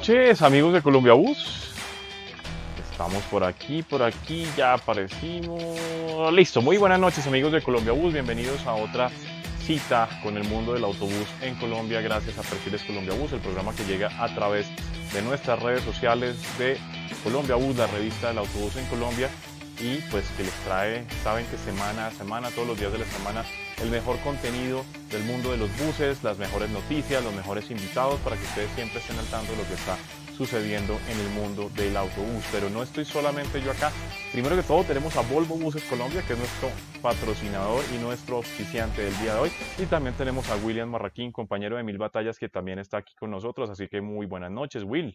noches, amigos de Colombia Bus. Estamos por aquí, por aquí, ya aparecimos. Listo, muy buenas noches, amigos de Colombia Bus. Bienvenidos a otra cita con el mundo del autobús en Colombia, gracias a Perfiles Colombia Bus, el programa que llega a través de nuestras redes sociales de Colombia Bus, la revista del autobús en Colombia y pues que les trae, saben que semana a semana, todos los días de la semana, el mejor contenido del mundo de los buses, las mejores noticias, los mejores invitados para que ustedes siempre estén al tanto de lo que está sucediendo en el mundo del autobús. Pero no estoy solamente yo acá. Primero que todo tenemos a Volvo Buses Colombia, que es nuestro patrocinador y nuestro auspiciante del día de hoy. Y también tenemos a William Marraquín, compañero de Mil Batallas, que también está aquí con nosotros. Así que muy buenas noches, Will.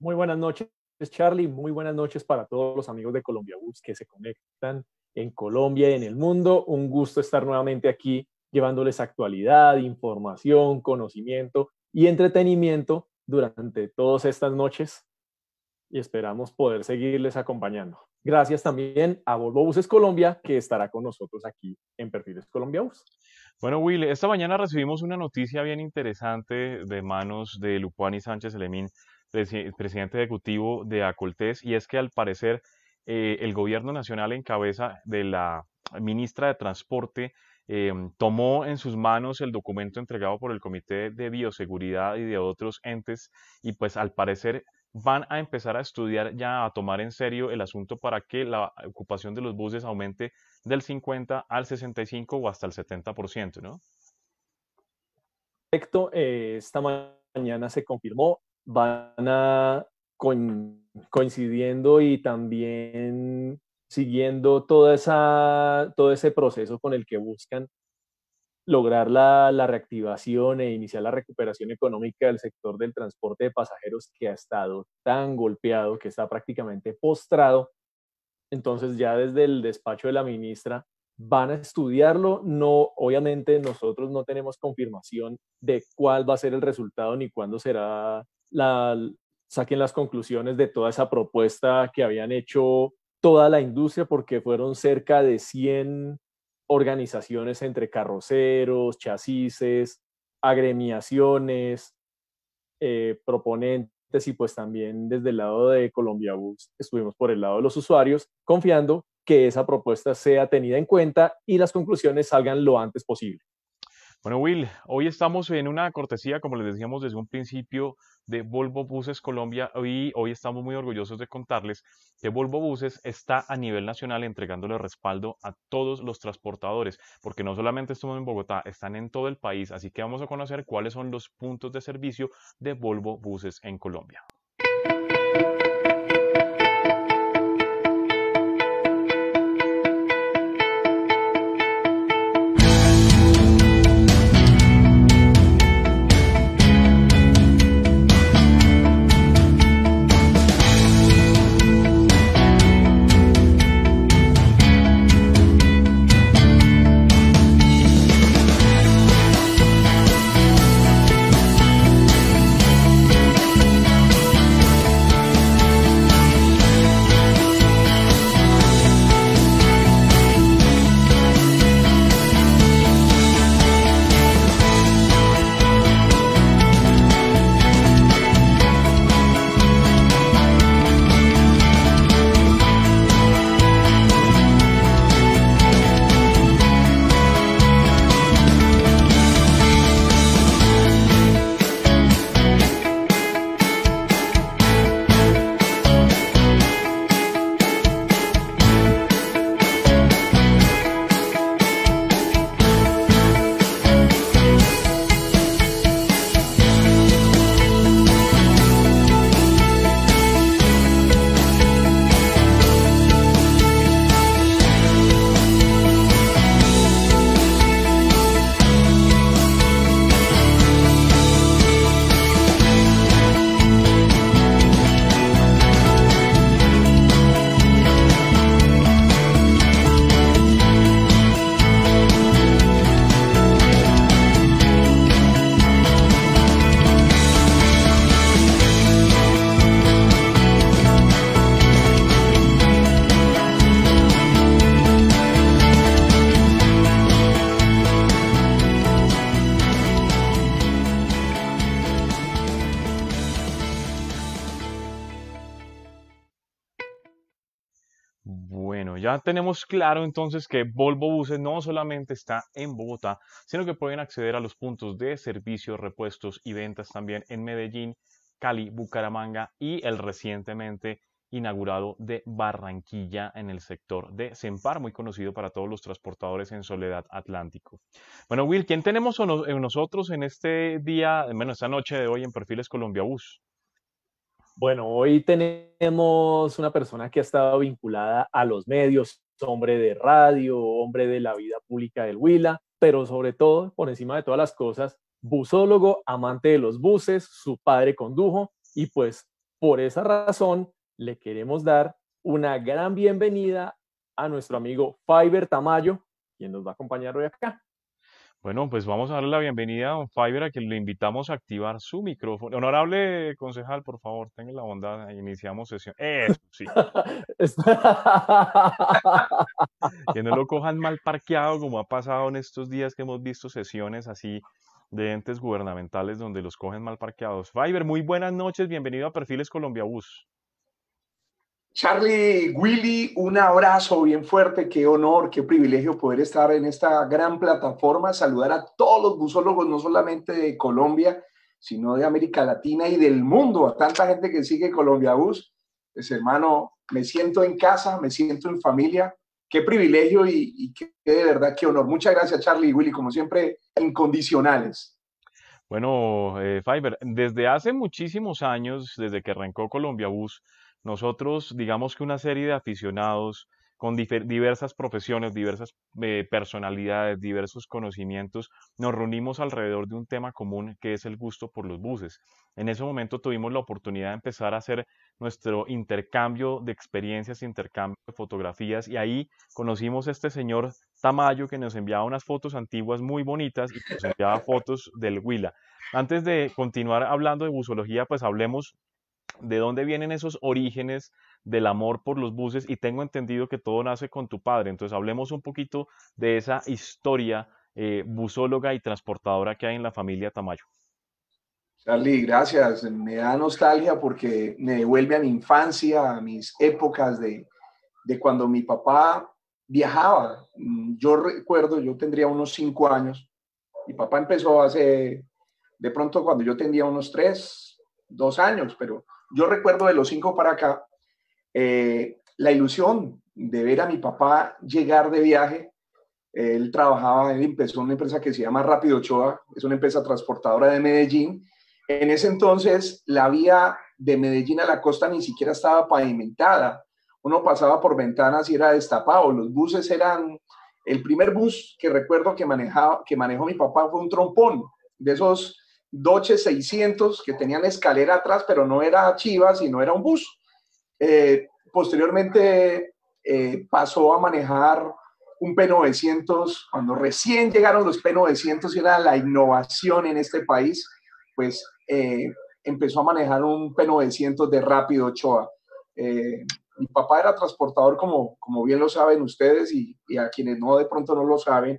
Muy buenas noches, Charlie. Muy buenas noches para todos los amigos de Colombia Bus que se conectan en Colombia y en el mundo. Un gusto estar nuevamente aquí llevándoles actualidad, información, conocimiento y entretenimiento durante todas estas noches y esperamos poder seguirles acompañando. Gracias también a Volvo Buses Colombia que estará con nosotros aquí en Perfiles Colombia Bus. Bueno, Will, esta mañana recibimos una noticia bien interesante de manos de Lupuani Sánchez Elemín, presidente ejecutivo de Acoltés, y es que al parecer eh, el gobierno nacional en cabeza de la ministra de Transporte em, tomó en sus manos el documento entregado por el Comité de Bioseguridad y de otros entes y pues al parecer van a empezar a estudiar ya a tomar en serio el asunto para que la ocupación de los buses aumente del 50 al 65 o hasta el 70%, ¿no? Perfecto, eh, esta mañana se confirmó, van a coincidiendo y también siguiendo toda esa, todo ese proceso con el que buscan lograr la, la, reactivación e iniciar la recuperación económica del sector del transporte de pasajeros que ha estado tan golpeado, que está prácticamente postrado. Entonces ya desde el despacho de la ministra van a estudiarlo. No, obviamente nosotros no tenemos confirmación de cuál va a ser el resultado ni cuándo será la, saquen las conclusiones de toda esa propuesta que habían hecho toda la industria, porque fueron cerca de 100 organizaciones entre carroceros, chasis, agremiaciones, eh, proponentes y pues también desde el lado de Colombia Bus estuvimos por el lado de los usuarios, confiando que esa propuesta sea tenida en cuenta y las conclusiones salgan lo antes posible. Bueno, Will, hoy estamos en una cortesía, como les decíamos desde un principio, de Volvo Buses Colombia y hoy estamos muy orgullosos de contarles que Volvo Buses está a nivel nacional entregándole respaldo a todos los transportadores, porque no solamente estamos en Bogotá, están en todo el país, así que vamos a conocer cuáles son los puntos de servicio de Volvo Buses en Colombia. Tenemos claro entonces que Volvo Buses no solamente está en Bogotá, sino que pueden acceder a los puntos de servicio, repuestos y ventas también en Medellín, Cali, Bucaramanga y el recientemente inaugurado de Barranquilla en el sector de Sempar, muy conocido para todos los transportadores en Soledad Atlántico. Bueno, Will, ¿quién tenemos en nosotros en este día, bueno, esta noche de hoy en Perfiles Colombia Bus? Bueno, hoy tenemos una persona que ha estado vinculada a los medios, hombre de radio, hombre de la vida pública del Huila, pero sobre todo, por encima de todas las cosas, busólogo, amante de los buses, su padre condujo y pues por esa razón le queremos dar una gran bienvenida a nuestro amigo Fiber Tamayo, quien nos va a acompañar hoy acá. Bueno, pues vamos a darle la bienvenida a don Fiverr, a que le invitamos a activar su micrófono. Honorable concejal, por favor, tenga la bondad, iniciamos sesión. Eso sí. que no lo cojan mal parqueado, como ha pasado en estos días que hemos visto sesiones así de entes gubernamentales donde los cogen mal parqueados. Fiverr, muy buenas noches, bienvenido a Perfiles Colombia Bus. Charlie, Willy, un abrazo bien fuerte, qué honor, qué privilegio poder estar en esta gran plataforma, saludar a todos los busólogos, no solamente de Colombia, sino de América Latina y del mundo, a tanta gente que sigue Colombia Bus. Pues hermano, me siento en casa, me siento en familia, qué privilegio y, qué de verdad, qué honor. Muchas gracias Charlie y Willy, como siempre, incondicionales. Bueno, eh, Fiverr, desde hace muchísimos años, desde que arrancó Colombia Bus, nosotros, digamos que una serie de aficionados con diversas profesiones, diversas eh, personalidades, diversos conocimientos, nos reunimos alrededor de un tema común que es el gusto por los buses. En ese momento tuvimos la oportunidad de empezar a hacer nuestro intercambio de experiencias, intercambio de fotografías y ahí conocimos a este señor Tamayo que nos enviaba unas fotos antiguas muy bonitas y nos enviaba fotos del Huila. Antes de continuar hablando de busología, pues hablemos de dónde vienen esos orígenes del amor por los buses y tengo entendido que todo nace con tu padre. Entonces hablemos un poquito de esa historia eh, busóloga y transportadora que hay en la familia Tamayo. Charlie, gracias. Me da nostalgia porque me devuelve a mi infancia, a mis épocas de, de cuando mi papá viajaba. Yo recuerdo, yo tendría unos cinco años. Mi papá empezó hace, de pronto cuando yo tenía unos tres, dos años, pero yo recuerdo de los cinco para acá, eh, la ilusión de ver a mi papá llegar de viaje. Él trabajaba, él empezó una empresa que se llama Rápido Ochoa, es una empresa transportadora de Medellín. En ese entonces, la vía de Medellín a la costa ni siquiera estaba pavimentada. Uno pasaba por ventanas y era destapado. Los buses eran, el primer bus que recuerdo que, manejaba, que manejó mi papá fue un trompón, de esos Doche 600 que tenían escalera atrás, pero no era Chivas, sino era un bus. Eh, posteriormente eh, pasó a manejar un P900, cuando recién llegaron los P900 y era la innovación en este país, pues eh, empezó a manejar un P900 de rápido Ochoa. mi papá era transportador, como, como bien lo saben ustedes, y, y a quienes no de pronto no lo saben,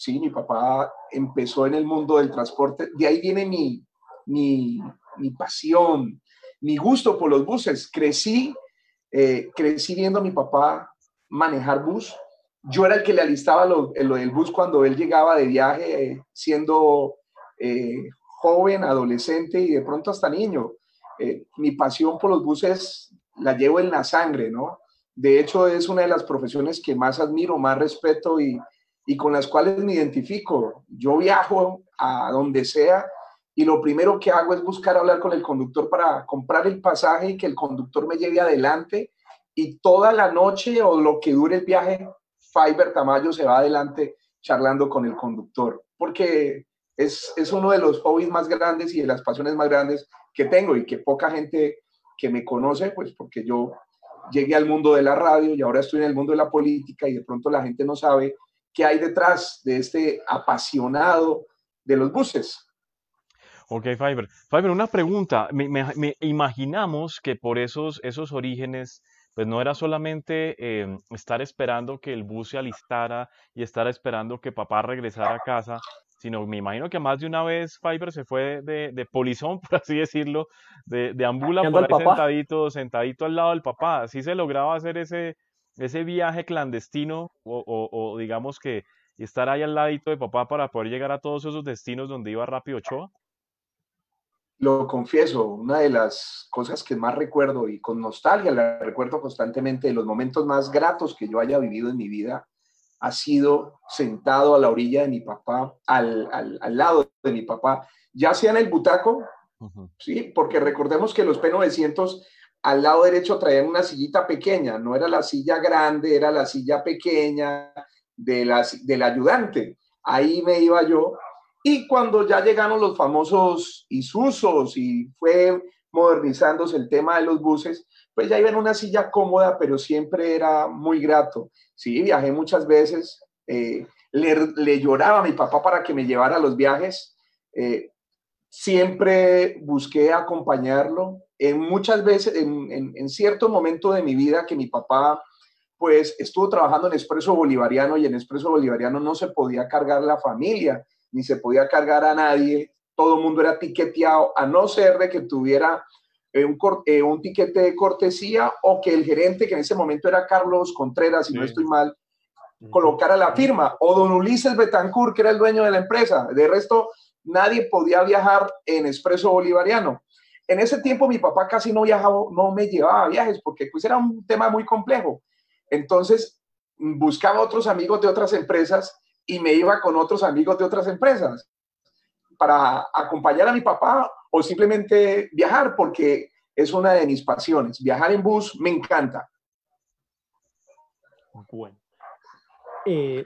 Sí, mi papá empezó en el mundo del transporte. De ahí viene mi, mi, mi pasión, mi gusto por los buses. Crecí, eh, crecí viendo a mi papá manejar bus. Yo era el que le alistaba lo, lo del bus cuando él llegaba de viaje, siendo eh, joven, adolescente y de pronto hasta niño. Eh, mi pasión por los buses la llevo en la sangre, ¿no? De hecho, es una de las profesiones que más admiro, más respeto y, y con las cuales me identifico. Yo viajo a donde sea y lo primero que hago es buscar hablar con el conductor para comprar el pasaje y que el conductor me lleve adelante y toda la noche o lo que dure el viaje, Fiber Tamayo se va adelante charlando con el conductor, porque es, es uno de los hobbies más grandes y de las pasiones más grandes que tengo y que poca gente que me conoce, pues porque yo llegué al mundo de la radio y ahora estoy en el mundo de la política y de pronto la gente no sabe qué hay detrás de este apasionado de los buses. Ok, Fiber. Fiber, una pregunta. Me, imaginamos que por esos, esos orígenes, pues no era solamente eh, estar esperando que el bus se alistara y estar esperando que papá regresara a casa, sino me imagino que más de una vez Fiber se fue de, de polizón, por así decirlo, de, de ambula por ahí sentadito, sentadito al lado del papá. Así se lograba hacer ese, ese viaje clandestino o, digamos que estar ahí al ladito de papá para poder llegar a todos esos destinos donde iba Rápido Ochoa? Lo confieso, una de las cosas que más recuerdo y con nostalgia la recuerdo constantemente de los momentos más gratos que yo haya vivido en mi vida ha sido sentado a la orilla de mi papá, al, al, lado de mi papá, ya sea en el butaco, ¿sí? Porque recordemos que los P900 al lado derecho traían una sillita pequeña, no era la silla grande, era la silla pequeña de la, del ayudante. Ahí me iba yo. Y cuando ya llegaron los famosos Isusos y fue modernizándose el tema de los buses, pues ya iba en una silla cómoda, pero siempre era muy grato. Sí, viajé muchas veces. Eh, le, lloraba a mi papá para que me llevara a los viajes. Eh, siempre busqué acompañarlo. En muchas veces, en, en, cierto momento de mi vida que mi papá pues estuvo trabajando en Expreso Bolivariano y en Expreso Bolivariano no se podía cargar la familia, ni se podía cargar a nadie, todo el mundo era tiqueteado, a no ser de que tuviera eh, un, eh, un tiquete de cortesía o que el gerente, que en ese momento era Carlos Contreras, si no estoy mal, colocara la firma, o don Ulises Betancourt, que era el dueño de la empresa. De resto, nadie podía viajar en expreso bolivariano. En ese tiempo mi papá casi no viajaba, no me llevaba viajes porque pues era un tema muy complejo. Entonces buscaba otros amigos de otras empresas y me iba con otros amigos de otras empresas para acompañar a mi papá o simplemente viajar porque es una de mis pasiones. Viajar en bus me encanta. Eh,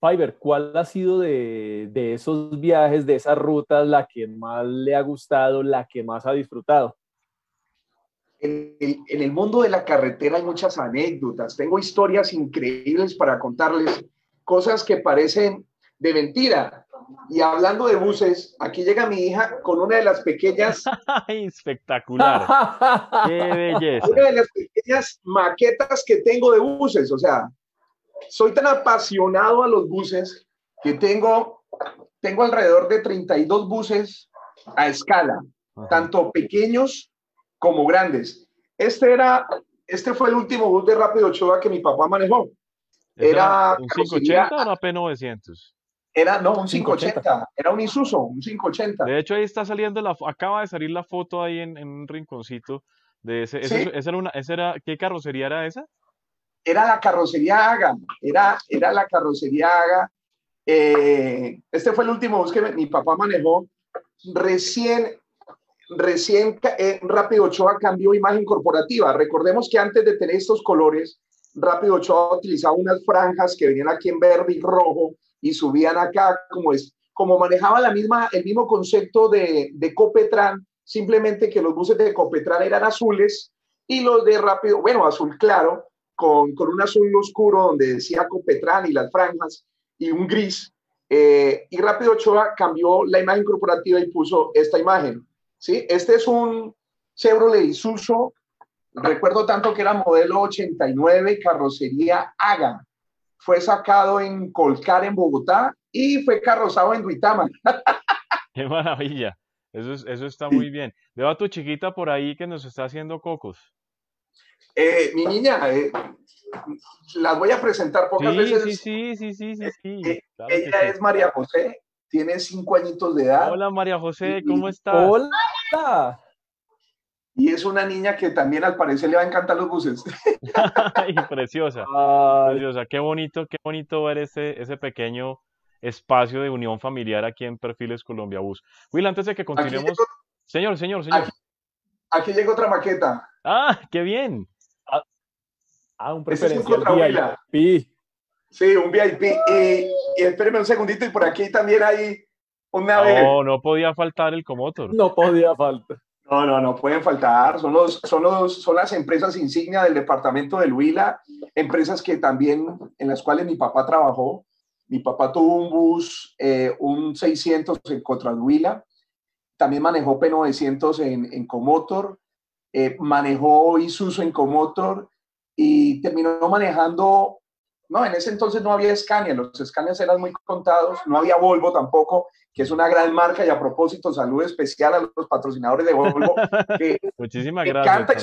Fiverr, ¿cuál ha sido de, esos viajes, de esas rutas, la que más le ha gustado, la que más ha disfrutado? En el, mundo de la carretera hay muchas anécdotas. Tengo historias increíbles para contarles, cosas que parecen de mentira. Y hablando de buses, aquí llega mi hija con una de las pequeñas. Espectacular. Qué belleza. Una de las pequeñas maquetas que tengo de buses. O sea, soy tan apasionado a los buses que tengo, tengo alrededor de 32 buses a escala, tanto pequeños como grandes. Este era, este fue el último bus de Rápido Ochoa que mi papá manejó. Era un 580 o una P900? Era, no, un 580, era un Isuzu, un 580. De hecho, ahí está saliendo la, acaba de salir la foto ahí en, un rinconcito de ese, ese, era una, ese era, ¿qué carrocería era esa? Era la carrocería Haga, era, era la carrocería Haga. Eh, este fue el último bus que mi papá manejó. Recién, recién eh, Rápido Ochoa cambió imagen corporativa. Recordemos que antes de tener estos colores, Rápido Ochoa utilizaba unas franjas que venían aquí en verde y rojo y subían acá, como es, como manejaba la misma, el mismo concepto de, de Copetran, simplemente que los buses de Copetran eran azules y los de Rápido, bueno, azul claro, con, con, un azul oscuro donde decía Copetran y las franjas y un gris. Eh, y Rápido Ochoa cambió la imagen corporativa y puso esta imagen. ¿sí? Este es un Chevrolet Isuzu. Recuerdo tanto que era modelo 89, carrocería Haga. Fue sacado en Colcar, en Bogotá, y fue carrozado en Duitama. ¡Qué maravilla! Eso, eso está muy bien. Veo a tu chiquita por ahí que nos está haciendo cocos. Eh, mi niña, eh, las voy a presentar pocas veces. Sí, sí, sí, sí, sí, sí. Eh, ella es María José, tiene cinco añitos de edad. Hola María José, ¿cómo estás? Hola. Y es una niña que también al parecer le va a encantar los buses. Ay, preciosa, preciosa. Qué bonito, qué bonito ver ese, ese pequeño espacio de unión familiar aquí en Perfiles Colombia Bus. Will, antes de que continuemos... Señor, señor, señor. Aquí, aquí llega otra maqueta. Ah, qué bien. Ah, un preferencial VIP. Sí, un VIP. Y, y espéreme un segundito, y por aquí también hay una No, no podía faltar el Comotor. No podía faltar. No, no, no pueden faltar. Son, los, son, los, son las empresas insignia del departamento del Huila, empresas que también, en las cuales mi papá trabajó. Mi papá tuvo un bus, eh, un 600 en contra Huila. También manejó P900 en, en Comotor. Eh, manejó Isuzu en Comotor y terminó manejando, no, en ese entonces no había Scania, los Scanias eran muy contados, no había Volvo tampoco, que es una gran marca y a propósito, salud especial a los patrocinadores de Volvo. Muchísimas gracias.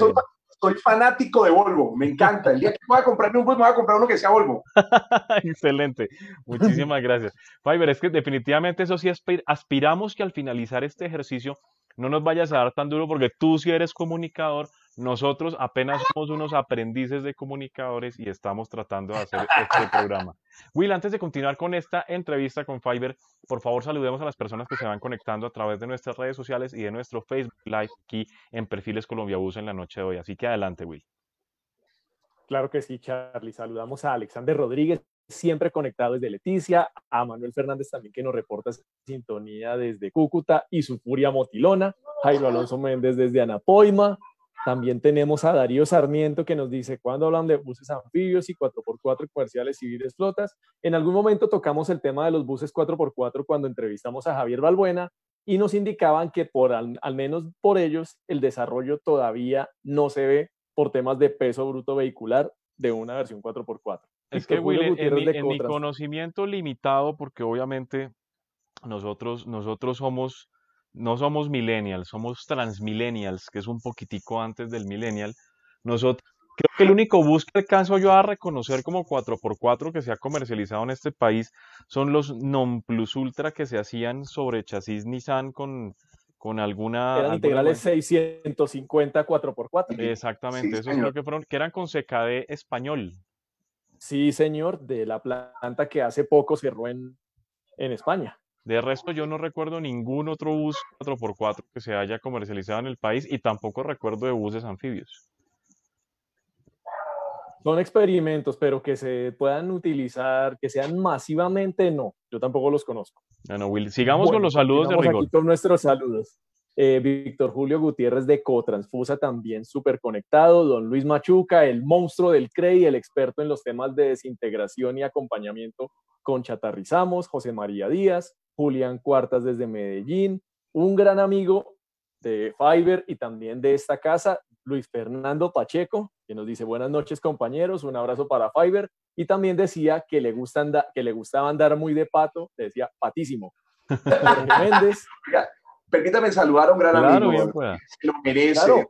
soy fanático de Volvo, me encanta. El día que pueda comprarme un bus, me voy a comprar uno que sea Volvo. Excelente, muchísimas gracias. Fiber, es que definitivamente eso sí aspiramos que al finalizar este ejercicio no nos vayas a dar tan duro porque tú si eres comunicador, nosotros apenas somos unos aprendices de comunicadores y estamos tratando de hacer este programa. Will, antes de continuar con esta entrevista con Fiverr, por favor saludemos a las personas que se van conectando a través de nuestras redes sociales y de nuestro Facebook Live aquí en Perfiles Colombia Bus en la noche de hoy. Así que adelante, Will. Claro que sí, Charlie. Saludamos a Alexander Rodríguez, siempre conectado desde Leticia, a Manuel Fernández también que nos reporta sintonía desde Cúcuta y su furia motilona, Jairo Alonso Méndez desde Anapoima, también tenemos a Darío Sarmiento que nos dice, cuando hablan de buses anfibios y 4x4 comerciales civiles flotas? En algún momento tocamos el tema de los buses 4x4 cuando entrevistamos a Javier Balbuena y nos indicaban que por al, menos por ellos el desarrollo todavía no se ve por temas de peso bruto vehicular de una versión 4x4. Es que, Will, en, mi, conocimiento limitado, porque obviamente nosotros, nosotros somos no somos millennials, somos transmillennials, que es un poquitico antes del millennial. Nosotros, creo que el único bus que alcanzo yo a reconocer como 4x4 que se ha comercializado en este país son los non plus ultra que se hacían sobre chasis Nissan con, con alguna... Eran integrales 650 4x4. Exactamente, esos creo que fueron, que eran con CKD español. Sí, señor, de la planta que hace poco cerró en, en España. De resto, yo no recuerdo ningún otro bus 4x4 que se haya comercializado en el país y tampoco recuerdo de buses anfibios. Son experimentos, pero que se puedan utilizar, que sean masivamente, no. Yo tampoco los conozco. Bueno, Will, sigamos con los saludos de rigor. Aquí con nuestros saludos. Eh, Víctor Julio Gutiérrez de Cotransfusa también súper conectado. Don Luis Machuca, el monstruo del CREI, el experto en los temas de desintegración y acompañamiento con Chatarrizamos. José María Díaz. Julián Cuartas desde Medellín, un gran amigo de Fiverr y también de esta casa, Luis Fernando Pacheco, que nos dice buenas noches compañeros, un abrazo para Fiverr y también decía que le, gusta que le gustaba andar muy de pato, decía patísimo. Méndez. Permítame saludar a un gran amigo, que lo merece,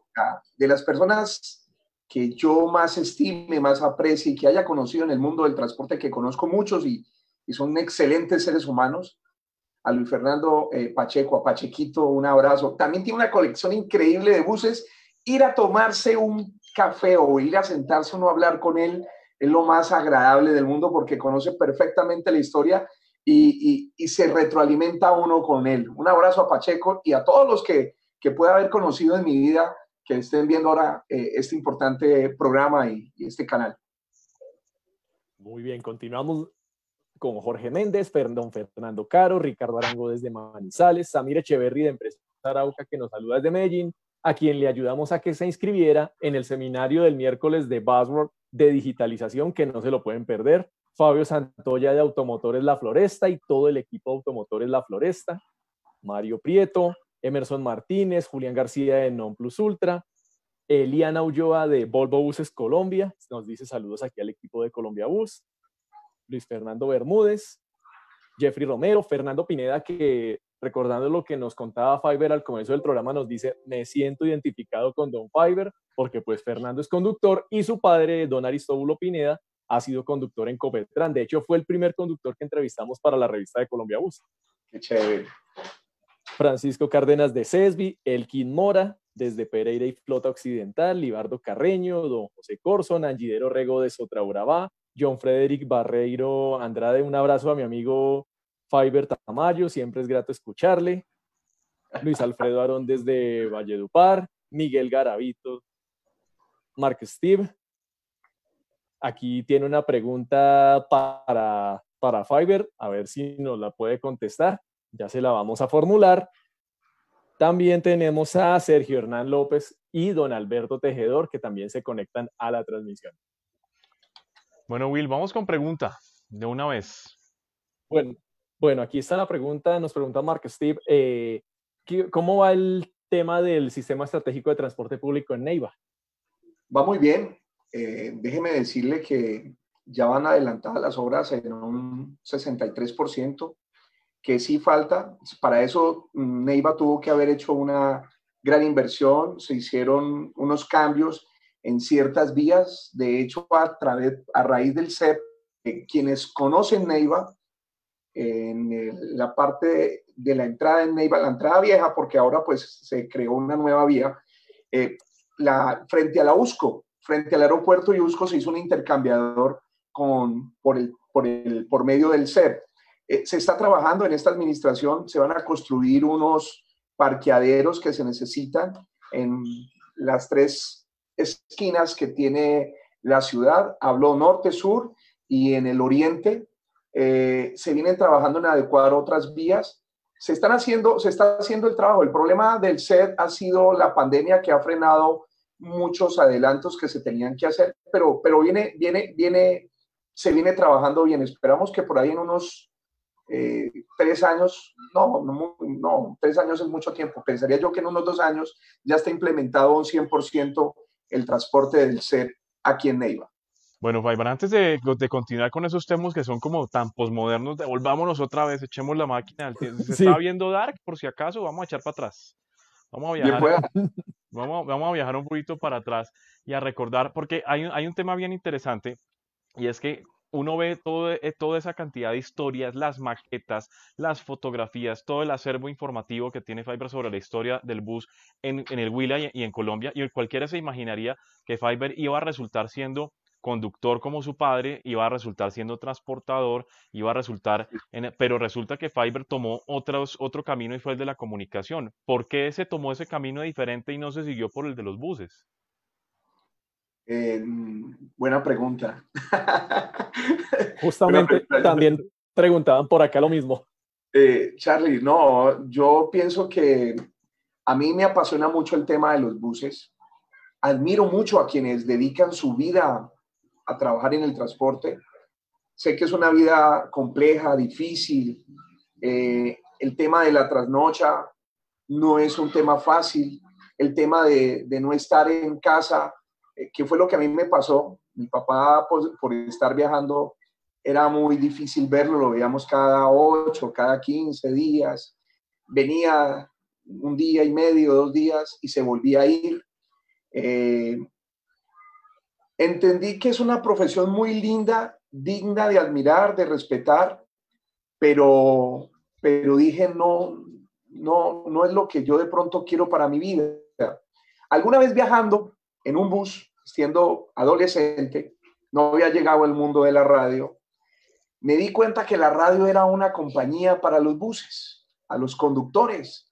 de las personas que yo más estime, más aprecie y que haya conocido en el mundo del transporte, que conozco muchos y, y son excelentes seres humanos, a Luis Fernando eh, Pacheco, a Pachequito, un abrazo. También tiene una colección increíble de buses. Ir a tomarse un café o ir a sentarse uno a hablar con él es lo más agradable del mundo porque conoce perfectamente la historia y, se retroalimenta uno con él. Un abrazo a Pacheco y a todos los que, que pueda haber conocido en mi vida que estén viendo ahora eh, este importante programa y, este canal. Muy bien, continuamos con Jorge Méndez, don Fernando Caro, Ricardo Arango desde Manizales, Samir Echeverry de Empresa Arauca que nos saluda desde Medellín, a quien le ayudamos a que se inscribiera en el seminario del miércoles de Buzzword de digitalización, que no se lo pueden perder. Fabio Santoya de Automotores La Floresta y todo el equipo de Automotores La Floresta. Mario Prieto, Emerson Martínez, Julián García de Non Plus Ultra, Eliana Ulloa de Volvo Buses Colombia, nos dice saludos aquí al equipo de Colombia Bus. Luis Fernando Bermúdez, Jeffrey Romero, Fernando Pineda, que recordando lo que nos contaba Fiverr al comienzo del programa, nos dice, me siento identificado con Don Fiverr, porque pues Fernando es conductor y su padre, Don Aristóbulo Pineda, ha sido conductor en Copetran. De hecho, fue el primer conductor que entrevistamos para la revista de Colombia Bus. Qué chévere. Francisco Cárdenas de Cesbi, Elkin Mora, desde Pereira y Flota Occidental, Libardo Carreño, Don José Corson, Angidero Rego de Sotraurabá, John Frederick Barreiro Andrade, un abrazo a mi amigo Fiber Tamayo, siempre es grato escucharle. Luis Alfredo Arón desde Valledupar, Miguel Garavito, Mark Steve. Aquí tiene una pregunta para, para Fiverr, a ver si nos la puede contestar. Ya se la vamos a formular. También tenemos a Sergio Hernán López y don Alberto Tejedor, que también se conectan a la transmisión. Bueno, Will, vamos con pregunta de una vez. Bueno, bueno aquí está la pregunta. Nos pregunta Mark Steve, eh, ¿cómo va el tema del sistema estratégico de transporte público en Neiva? Va muy bien. Eh, déjeme decirle que ya van adelantadas las obras en un 63%, que sí falta. Para eso mm, Neiva tuvo que haber hecho una gran inversión, se hicieron unos cambios en ciertas vías. De hecho, a, través, a raíz del CEP, eh, quienes conocen Neiva, en la parte de la entrada en Neiva, la entrada vieja, porque ahora pues se creó una nueva vía, eh, la, frente a la USCO, frente al aeropuerto de USCO se hizo un intercambiador con, por, el, por, el, por medio del CEP. Eh, se está trabajando en esta administración, se van a construir unos parqueaderos que se necesitan en las tres esquinas que tiene la ciudad. Habló norte, sur y en el oriente. Eh, se vienen trabajando en adecuar otras vías. Se, están haciendo, se está haciendo el trabajo. El problema del SED ha sido la pandemia que ha frenado muchos adelantos que se tenían que hacer, pero, pero viene, viene, viene, se viene trabajando bien. Esperamos que por ahí en unos eh, tres años, no, no, no, tres años es mucho tiempo. Pensaría yo que en unos dos años ya está implementado un 100% el transporte del ser aquí en Neiva. Bueno, Faiban, antes de, de, continuar con esos temas que son como tan posmodernos, devolvámonos otra vez, echemos la máquina. Se está viendo Dark, por si acaso, vamos a echar para atrás. Vamos a viajar. Vamos, vamos a viajar un poquito para atrás y a recordar, porque hay, hay un tema bien interesante, y es que uno ve todo, eh, toda esa cantidad de historias, las maquetas, las fotografías, todo el acervo informativo que tiene Fiverr sobre la historia del bus en, el Huila y, en Colombia. Y cualquiera se imaginaría que Fiverr iba a resultar siendo conductor como su padre, iba a resultar siendo transportador, iba a resultar, pero resulta que Fiverr tomó otros, otro camino y fue el de la comunicación. ¿Por qué se tomó ese camino diferente y no se siguió por el de los buses? Eh, buena pregunta. Justamente también preguntaban por acá lo mismo. Eh, Charlie, no, yo pienso que a mí me apasiona mucho el tema de los buses. Admiro mucho a quienes dedican su vida a trabajar en el transporte. Sé que es una vida compleja, difícil. Eh, el tema de la trasnocha no es un tema fácil. El tema de, de no estar en casa eh, ¿Qué fue lo que a mí me pasó? Mi papá, pues, por estar viajando, era muy difícil verlo, lo veíamos cada 8, cada 15 días. Venía un día y medio, dos días y se volvía a ir. Eh, entendí que es una profesión muy linda, digna de admirar, de respetar, pero, pero dije, no, no, no es lo que yo de pronto quiero para mi vida. Alguna vez viajando, en un bus, siendo adolescente, no había llegado al mundo de la radio, me di cuenta que la radio era una compañía para los buses, a los conductores.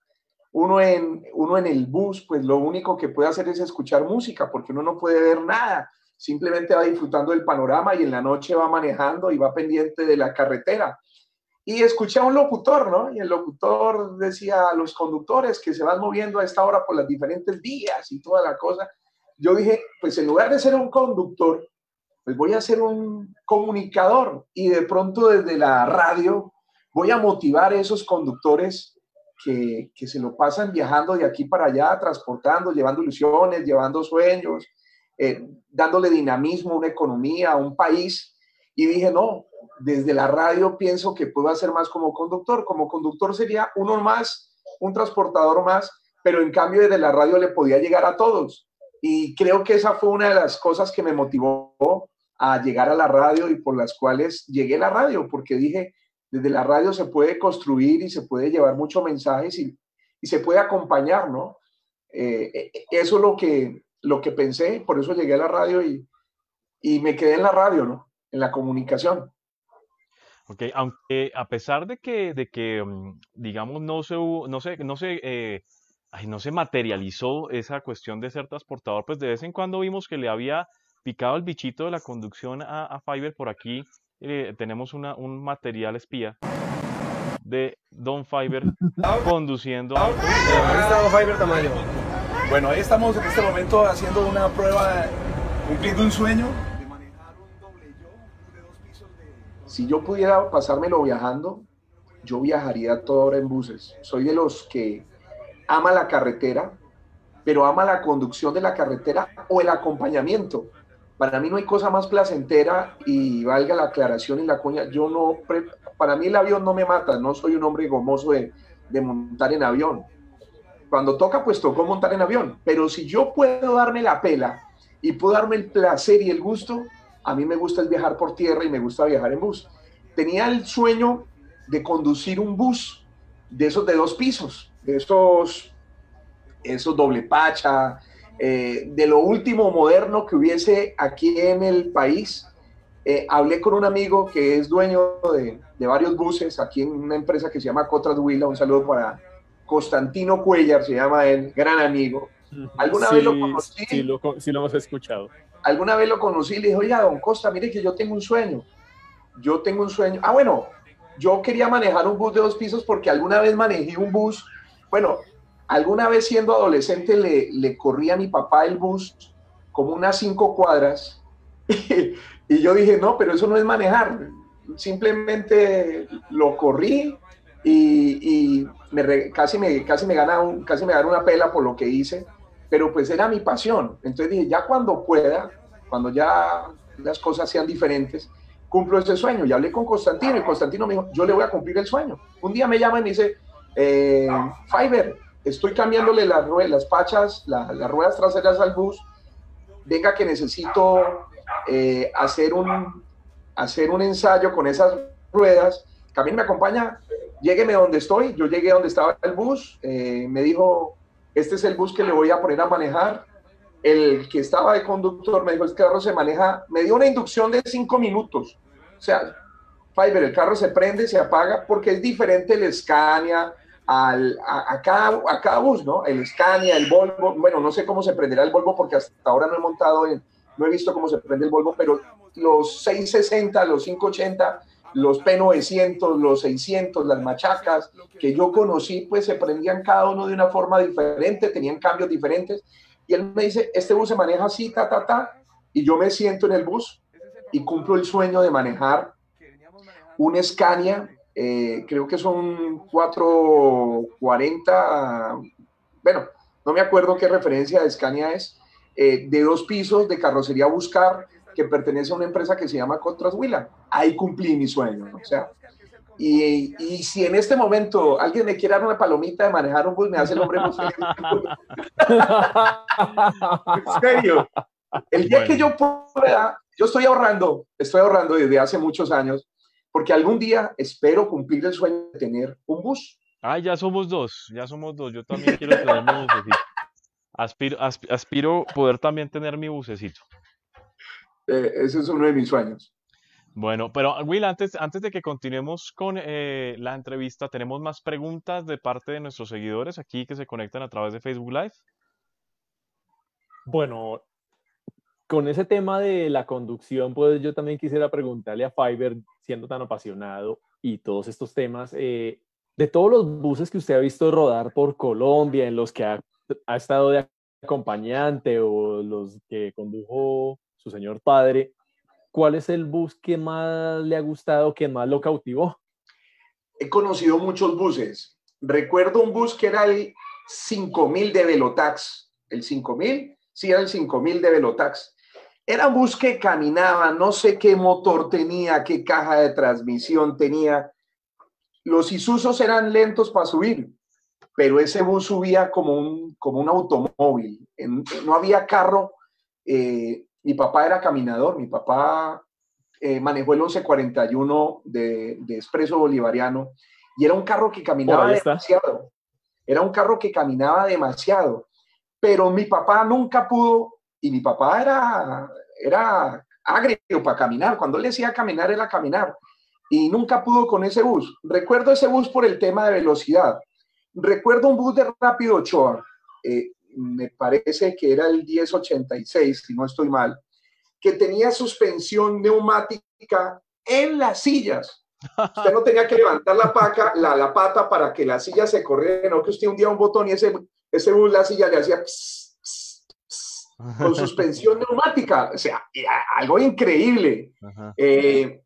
Uno en, uno en el bus, pues lo único que puede hacer es escuchar música, porque uno no puede ver nada, simplemente va disfrutando del panorama y en la noche va manejando y va pendiente de la carretera. Y escuché a un locutor, ¿no? Y el locutor decía a los conductores que se van moviendo a esta hora por las diferentes vías y toda la cosa yo dije, pues en lugar de ser un conductor, pues voy a ser un comunicador y de pronto desde la radio voy a motivar a esos conductores que, que se lo pasan viajando de aquí para allá, transportando, llevando ilusiones, llevando sueños, eh, dándole dinamismo a una economía, a un país. Y dije, no, desde la radio pienso que puedo hacer más como conductor. Como conductor sería uno más, un transportador más, pero en cambio desde la radio le podía llegar a todos. Y creo que esa fue una de las cosas que me motivó a llegar a la radio y por las cuales llegué a la radio, porque dije, desde la radio se puede construir y se puede llevar muchos mensajes y, se puede acompañar, ¿no? Eh, eh, eso es lo que, lo que pensé, por eso llegué a la radio y, y me quedé en la radio, ¿no? En la comunicación. Ok, aunque a pesar de que, de que mm, digamos, no se, no se, no se eh, no se materializó esa cuestión de ser transportador, pues de vez en cuando vimos que le había picado el bichito de la conducción a, a Fiverr. Por aquí eh, tenemos una, un material espía de Don Fiverr conduciendo. Ahí está Don Fiverr Tamayo. Bueno, ahí estamos en este momento haciendo una prueba, cumpliendo un sueño. Un. Si yo pudiera pasármelo viajando, yo viajaría toda hora en buses. Soy de los que ama la carretera, pero ama la conducción de la carretera o el acompañamiento. Para mí no hay cosa más placentera y valga la aclaración y la cuña, yo no, para mí el avión no me mata, no soy un hombre gomoso de, de montar en avión. Cuando toca, pues tocó montar en avión, pero si yo puedo darme la pela y puedo darme el placer y el gusto, a mí me gusta el viajar por tierra y me gusta viajar en bus. Tenía el sueño de conducir un bus de esos de dos pisos, de esos, esos doble pacha, eh, de lo último moderno que hubiese aquí en el país. Eh, hablé con un amigo que es dueño de, de, varios buses aquí en una empresa que se llama Cotras Huila. Un saludo para Constantino Cuellar, se llama él, gran amigo. ¿Alguna vez lo conocí? Sí lo, sí lo hemos escuchado. Alguna vez lo conocí y le dije, oiga, don Costa, mire que yo tengo un sueño. Yo tengo un sueño. Ah, bueno, yo quería manejar un bus de dos pisos porque alguna vez manejé un bus. Bueno, alguna vez siendo adolescente le, le corrí a mi papá el bus como unas cinco cuadras y yo dije, no, pero eso no es manejar. Simplemente lo corrí y, me, casi, me, casi, me gana un, casi me gana una pela por lo que hice, pero pues era mi pasión. Entonces dije, ya cuando pueda, cuando ya las cosas sean diferentes, cumplo ese sueño. Y hablé con Constantino y Constantino me dijo, yo le voy a cumplir el sueño. Un día me llama y me dice, eh, Fiverr, estoy cambiándole las, las pachas, las ruedas traseras al bus, venga que necesito eh, hacer, un, hacer un ensayo con esas ruedas, también me acompaña, llégueme donde estoy, yo llegué donde estaba el bus, eh, me dijo, este es el bus que le voy a poner a manejar, el que estaba de conductor me dijo, este carro se maneja, me dio una inducción de cinco minutos, o sea, Fiverr, el carro se prende, se apaga, porque es diferente el Scania, al, a, cada, a, cada, bus, ¿no? El Scania, el Volvo, bueno, no sé cómo se prenderá el Volvo porque hasta ahora no he montado, en, no he visto cómo se prende el Volvo, pero los 660, los 580, los P900, los 600, las machacas que yo conocí, pues se prendían cada uno de una forma diferente, tenían cambios diferentes. Y él me dice, este bus se maneja así, ta, ta, ta, y yo me siento en el bus y cumplo el sueño de manejar un Scania eh, creo que son 440, bueno, no me acuerdo qué referencia de Scania es, eh, de dos pisos de carrocería Buscar, que pertenece a una empresa que se llama Contras Huila. Ahí cumplí mi sueño, o sea, y, y, si en este momento alguien me quiere dar una palomita de manejar un bus, me hace el hombre En serio. El día que yo pueda, yo estoy ahorrando, estoy ahorrando desde hace muchos años porque algún día espero cumplir el sueño de tener un bus. Ah, ya somos dos, ya somos dos. Yo también quiero tener mi bucecito. Aspiro, aspiro poder también tener mi bucecito. Eh, ese es uno de mis sueños. Bueno, pero Will, antes, antes de que continuemos con eh, la entrevista, ¿tenemos más preguntas de parte de nuestros seguidores aquí que se conectan a través de Facebook Live? Bueno, con ese tema de la conducción, pues yo también quisiera preguntarle a Fiverr, siendo tan apasionado y todos estos temas, eh, de todos los buses que usted ha visto rodar por Colombia, en los que ha, ha, estado de acompañante o los que condujo su señor padre, ¿cuál es el bus que más le ha gustado, que más lo cautivó? He conocido muchos buses. Recuerdo un bus que era el 5000 de Velotax. ¿El 5000? Sí, era el 5000 de Velotax era un bus que caminaba, no sé qué motor tenía, qué caja de transmisión tenía. Los Isusos eran lentos para subir, pero ese bus subía como un, como un automóvil. no había carro. Eh, mi papá era caminador, mi papá eh, manejó el 1141 de, de Expreso Bolivariano y era un carro que caminaba demasiado. Era un carro que caminaba demasiado, pero mi papá nunca pudo y mi papá era, era agrio para caminar. Cuando él decía caminar, era caminar. Y nunca pudo con ese bus. Recuerdo ese bus por el tema de velocidad. Recuerdo un bus de Rápido Ochoa, eh, me parece que era el 1086, si no estoy mal, que tenía suspensión neumática en las sillas. Usted no tenía que levantar la, paca, la, la pata para que la silla se corriera, no que usted hundía un botón y ese, ese bus, la silla le hacía con suspensión neumática, o sea, algo increíble. Eh,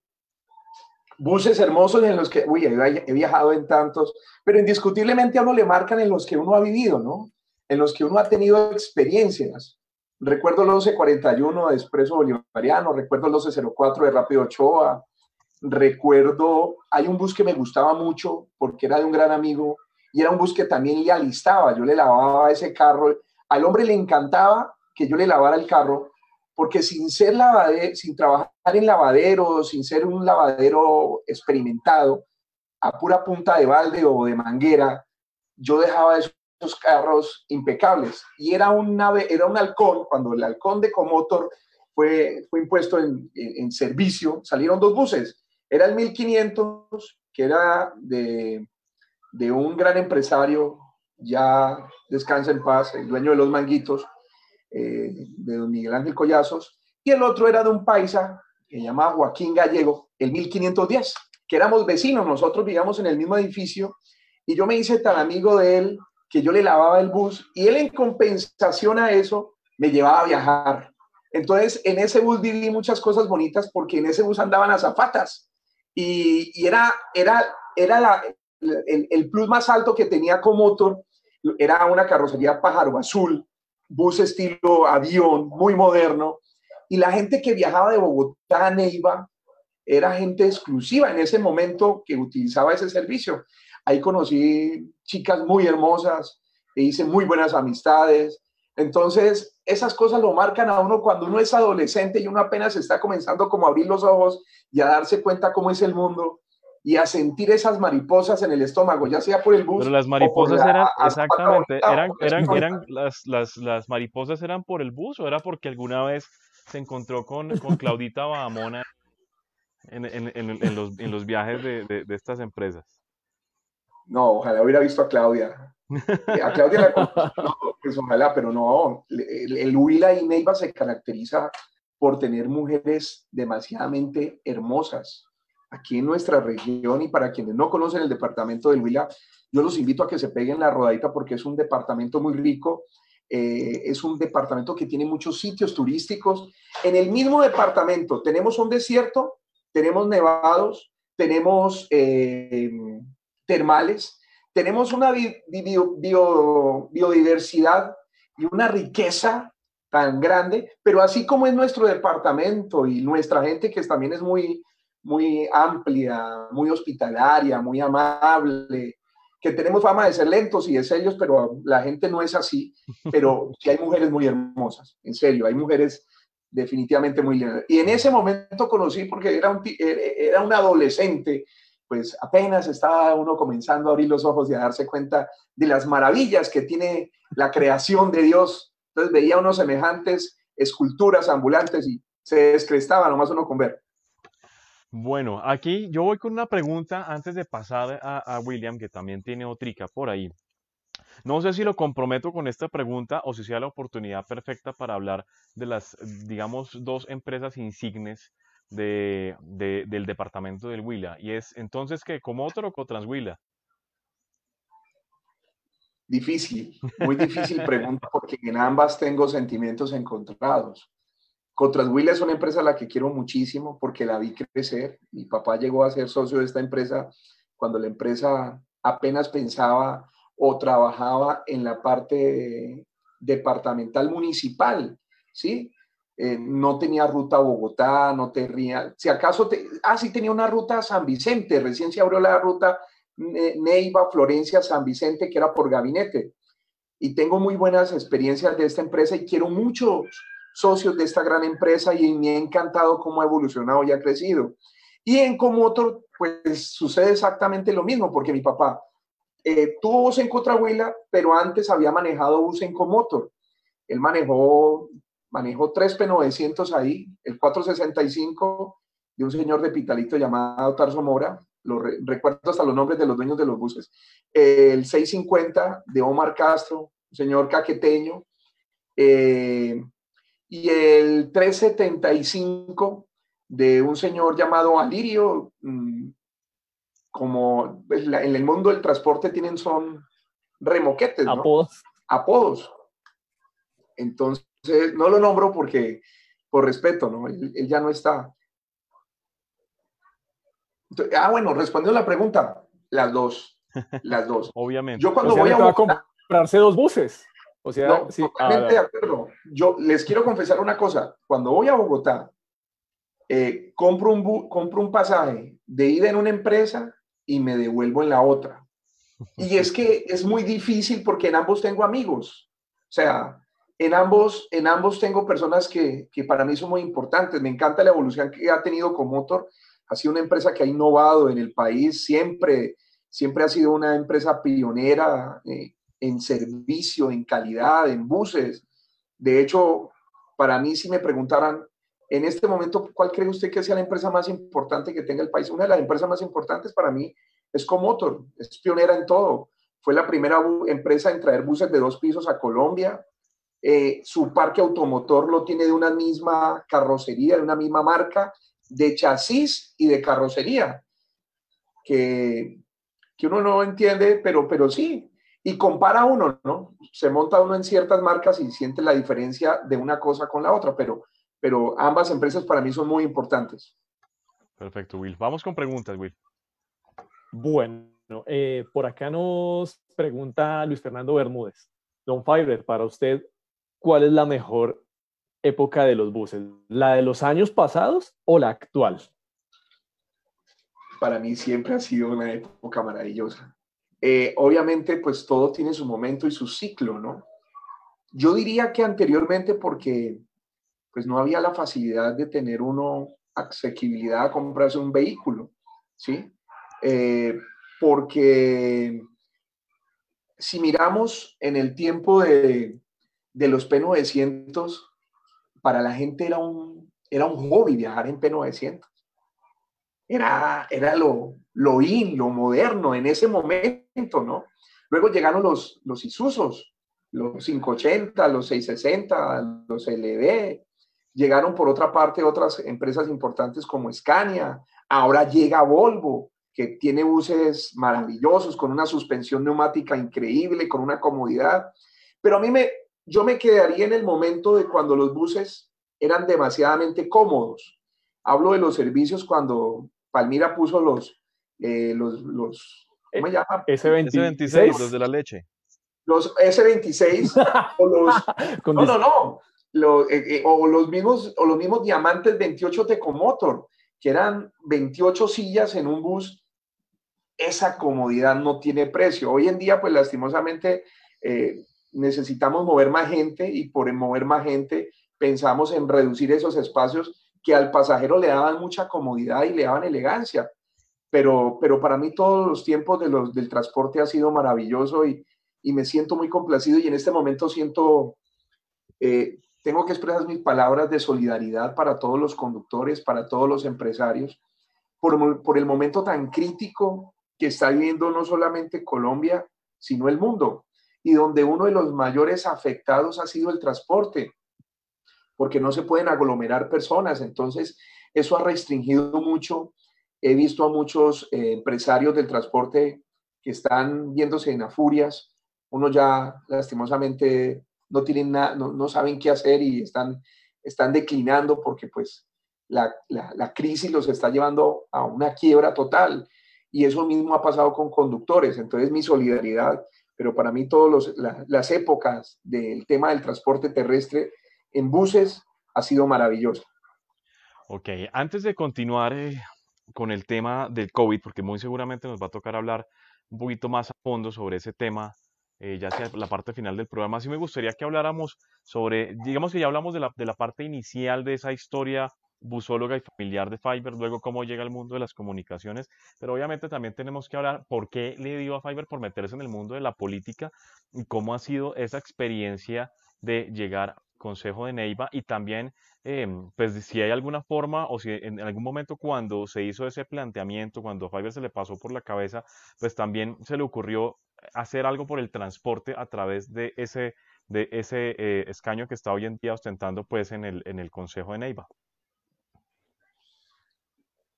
buses hermosos en los que, uy, he viajado en tantos, pero indiscutiblemente a uno le marcan en los que uno ha vivido, ¿no? En los que uno ha tenido experiencias. Recuerdo el 1141 de Expreso Bolivariano, recuerdo el 1204 de Rápido Ochoa, recuerdo, hay un bus que me gustaba mucho porque era de un gran amigo y era un bus que también le alistaba, yo le lavaba ese carro, al hombre le encantaba que yo le lavara el carro porque sin ser lavadero, sin trabajar en lavadero, sin ser un lavadero experimentado, a pura punta de balde o de manguera, yo dejaba carros impecables. Y era un, nave, era un halcón, cuando el halcón de Comotor fue, fue impuesto en, en, servicio, salieron dos buses. Era el 1500, que era de, de un gran empresario, ya descansa en paz, el dueño de los manguitos, eh, de don Miguel Ángel Collazos, y el otro era de un paisa que llamaba Joaquín Gallego, el 1510 que éramos vecinos, nosotros vivíamos en el mismo edificio y yo me hice tan amigo de él que yo le lavaba el bus y él en compensación a eso me llevaba a viajar. Entonces, en ese bus viví muchas cosas bonitas porque en ese bus andaban a zapatas y, y era, era, era la, el, el, plus más alto que tenía motor era una carrocería pájaro azul, bus estilo avión, muy moderno. Y la gente que viajaba de Bogotá a Neiva era gente exclusiva en ese momento que utilizaba ese servicio. Ahí conocí chicas muy hermosas, e hice muy buenas amistades. Entonces, esas cosas lo marcan a uno cuando uno es adolescente y uno apenas está comenzando como a abrir los ojos y a darse cuenta cómo es el mundo y a sentir esas mariposas en el estómago, ya sea por el bus. Pero las mariposas eran, exactamente, eran, eran, eran las, las, las, mariposas eran por el bus o era porque alguna vez se encontró con, con Claudita Bahamona en, en, en, los, en los, viajes de, de, estas empresas? No, ojalá hubiera visto a Claudia. Eh, a Claudia la no, pues ojalá, pero no. El, el Huila y Neiva se caracteriza por tener mujeres demasiadamente hermosas. Aquí en nuestra región y para quienes no conocen el departamento del Huila, yo los invito a que se peguen la rodadita porque es un departamento muy rico, eh, es un departamento que tiene muchos sitios turísticos. En el mismo departamento tenemos un desierto tenemos nevados, tenemos eh, termales, tenemos una biodiversidad y una riqueza tan grande, pero así como es nuestro departamento y nuestra gente que también es muy, muy amplia, muy hospitalaria, muy amable, que tenemos fama de ser lentos y de serios, pero la gente no es así, pero sí hay mujeres muy hermosas, en serio, hay mujeres definitivamente muy linda. Y en ese momento conocí, porque era un, era un adolescente, pues apenas estaba uno comenzando a abrir los ojos y a darse cuenta de las maravillas que tiene la creación de Dios. Entonces veía unos semejantes esculturas ambulantes y se descrestaba nomás uno con ver. Bueno, aquí yo voy con una pregunta antes de pasar a, William, que también tiene otrica por ahí. No sé si lo comprometo con esta pregunta o si sea la oportunidad perfecta para hablar de las, digamos, dos empresas insignes de, del departamento del Huila. Y es entonces que Comotor o Cotranshuila. Difícil, muy difícil pregunta porque en ambas tengo sentimientos encontrados. Cotranshuila es una empresa a la que quiero muchísimo porque la vi crecer. Mi papá llegó a ser socio de esta empresa cuando la empresa apenas pensaba o trabajaba en la parte departamental municipal, ¿sí? Eh, no tenía ruta a Bogotá, no tenía, si acaso, te, ah, sí tenía una ruta a San Vicente, recién se abrió la ruta Neiva, Florencia, San Vicente, que era por gabinete. Y tengo muy buenas experiencias de esta empresa y quiero muchos socios de esta gran empresa y me ha encantado cómo ha evolucionado y ha crecido. Y en Comotor, pues sucede exactamente lo mismo, porque mi papá eh, tuvo bus en Cotrahuila, pero antes había manejado bus en Comotor. Él manejó, manejó tres P900 ahí, el 465 de un señor de Pitalito llamado Tarso Mora, lo recuerdo hasta los nombres de los dueños de los buses, el 650 de Omar Castro, un señor caqueteño, eh, y el 375 de un señor llamado Alirio, mm, como en el mundo del transporte tienen son remoquetes, ¿no? Apodos. Apodos. Entonces, no lo nombro porque, por respeto, ¿no? Él, ya no está. ah, bueno, respondiendo a la pregunta, las dos, las dos. Obviamente. Yo cuando voy a, comprarse dos buses. O sea, sí. totalmente ah, de acuerdo. Yo les quiero confesar una cosa. Cuando voy a Bogotá, eh, compro, un compro un pasaje de ida en una empresa y me devuelvo en la otra. Y es que es muy difícil porque en ambos tengo amigos. O sea, en ambos, en ambos tengo personas que, que, para mí son muy importantes. Me encanta la evolución que ha tenido con Motor. Ha sido una empresa que ha innovado en el país, siempre, siempre ha sido una empresa pionera eh, en servicio, en calidad, en buses. De hecho, para mí, si me preguntaran en este momento, ¿cuál cree usted que sea la empresa más importante que tenga el país? Una de las empresas más importantes para mí es Comotor, es pionera en todo. Fue la primera empresa en traer buses de dos pisos a Colombia. Eh, su parque automotor lo tiene de una misma carrocería, de una misma marca, de chasis y de carrocería, que, que uno no entiende, pero, pero sí. Y compara uno, ¿no? Se monta uno en ciertas marcas y siente la diferencia de una cosa con la otra, pero pero ambas empresas para mí son muy importantes. Perfecto, Will. Vamos con preguntas, Will. Bueno, eh, por acá nos pregunta Luis Fernando Bermúdez. Don Fiverr, para usted, ¿cuál es la mejor época de los buses? ¿La de los años pasados o la actual? Para mí siempre ha sido una época maravillosa. Eh, obviamente, pues todo tiene su momento y su ciclo, ¿no? Yo diría que anteriormente porque pues no había la facilidad de tener uno asequibilidad a comprarse un vehículo, ¿sí? Eh, porque si miramos en el tiempo de, los P900, para la gente era un, era un hobby viajar en P900. Era, era lo, lo in, lo moderno en ese momento, ¿no? Luego llegaron los, los Isusos, los 580, los 660, los LD, Llegaron por otra parte otras empresas importantes como Scania, ahora llega Volvo, que tiene buses maravillosos, con una suspensión neumática increíble, con una comodidad. Pero a mí me, yo me quedaría en el momento de cuando los buses eran demasiadamente cómodos. Hablo de los servicios cuando Palmira puso los, eh, los, los, ¿cómo se llama? S26, los de la leche. Los S26 o los... no, no, no. Eh, eh, o, los mismos, o los mismos diamantes 28 Tecomotor, que eran 28 sillas en un bus, esa comodidad no tiene precio. Hoy en día, pues lastimosamente, eh, necesitamos mover más gente y por mover más gente pensamos en reducir esos espacios que al pasajero le daban mucha comodidad y le daban elegancia. Pero, pero para mí todos los tiempos de del transporte ha sido maravilloso y, y me siento muy complacido y en este momento siento tengo que expresar mis palabras de solidaridad para todos los conductores, para todos los empresarios, por, por el momento tan crítico que está viviendo no solamente Colombia, sino el mundo, y donde uno de los mayores afectados ha sido el transporte, porque no se pueden aglomerar personas. Entonces, eso ha restringido mucho. He visto a muchos eh, empresarios del transporte que están viéndose en afurias. Uno ya lastimosamente no tienen nada, no, saben qué hacer y están, están declinando porque pues la, crisis los está llevando a una quiebra total. Y eso mismo ha pasado con conductores. Entonces mi solidaridad, pero para mí todas las épocas del tema del transporte terrestre en buses ha sido maravillosa. Ok, antes de continuar eh, con el tema del COVID, porque muy seguramente nos va a tocar hablar un poquito más a fondo sobre ese tema eh, ya sea la parte final del programa. Sí me gustaría que habláramos sobre, digamos que ya hablamos de la, de la parte inicial de esa historia busóloga y familiar de Fiverr, luego cómo llega al mundo de las comunicaciones, pero obviamente también tenemos que hablar por qué le dio a Fiverr por meterse en el mundo de la política y cómo ha sido esa experiencia de llegar Consejo de Neiva y también, em, pues si hay alguna forma o si en algún momento cuando se hizo ese planteamiento, cuando a Fiverr se le pasó por la cabeza, pues también se le ocurrió hacer algo por el transporte a través de ese, de ese eh, escaño que está hoy en día ostentando pues en el, en el Consejo de Neiva.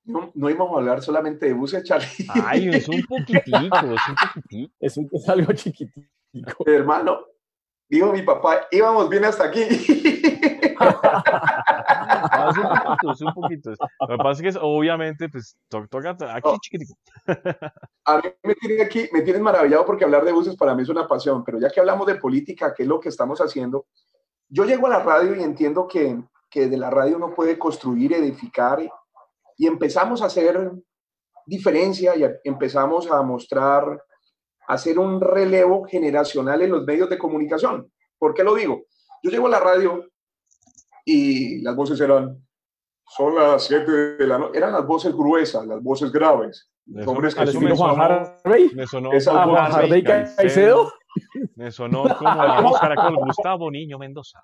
No, no íbamos a hablar solamente de buses, Charlie. Ay, es un poquitico, es un poquitico. Es, es algo chiquitico. Hermano, dijo mi papá, íbamos bien hasta aquí. es un poquito, es un poquito. Lo que pasa es que obviamente, pues, toca aquí chiquitico. A mí me tienen aquí, me tienen maravillado porque hablar de buses para mí es una pasión, pero ya que hablamos de política, que es lo que estamos haciendo, yo llego a la radio y entiendo que, que de la radio uno puede construir, edificar y empezamos a hacer diferencia y empezamos a mostrar, a hacer un relevo generacional en los medios de comunicación. ¿Por qué lo digo? Yo llego a la radio y las voces eran, son las 7 de la noche, eran las voces gruesas, las voces graves. Eso, Hombres que me, digo, sonó, me sonó a Harvey Caicedo. Me sonó como a caracol, Gustavo Niño Mendoza.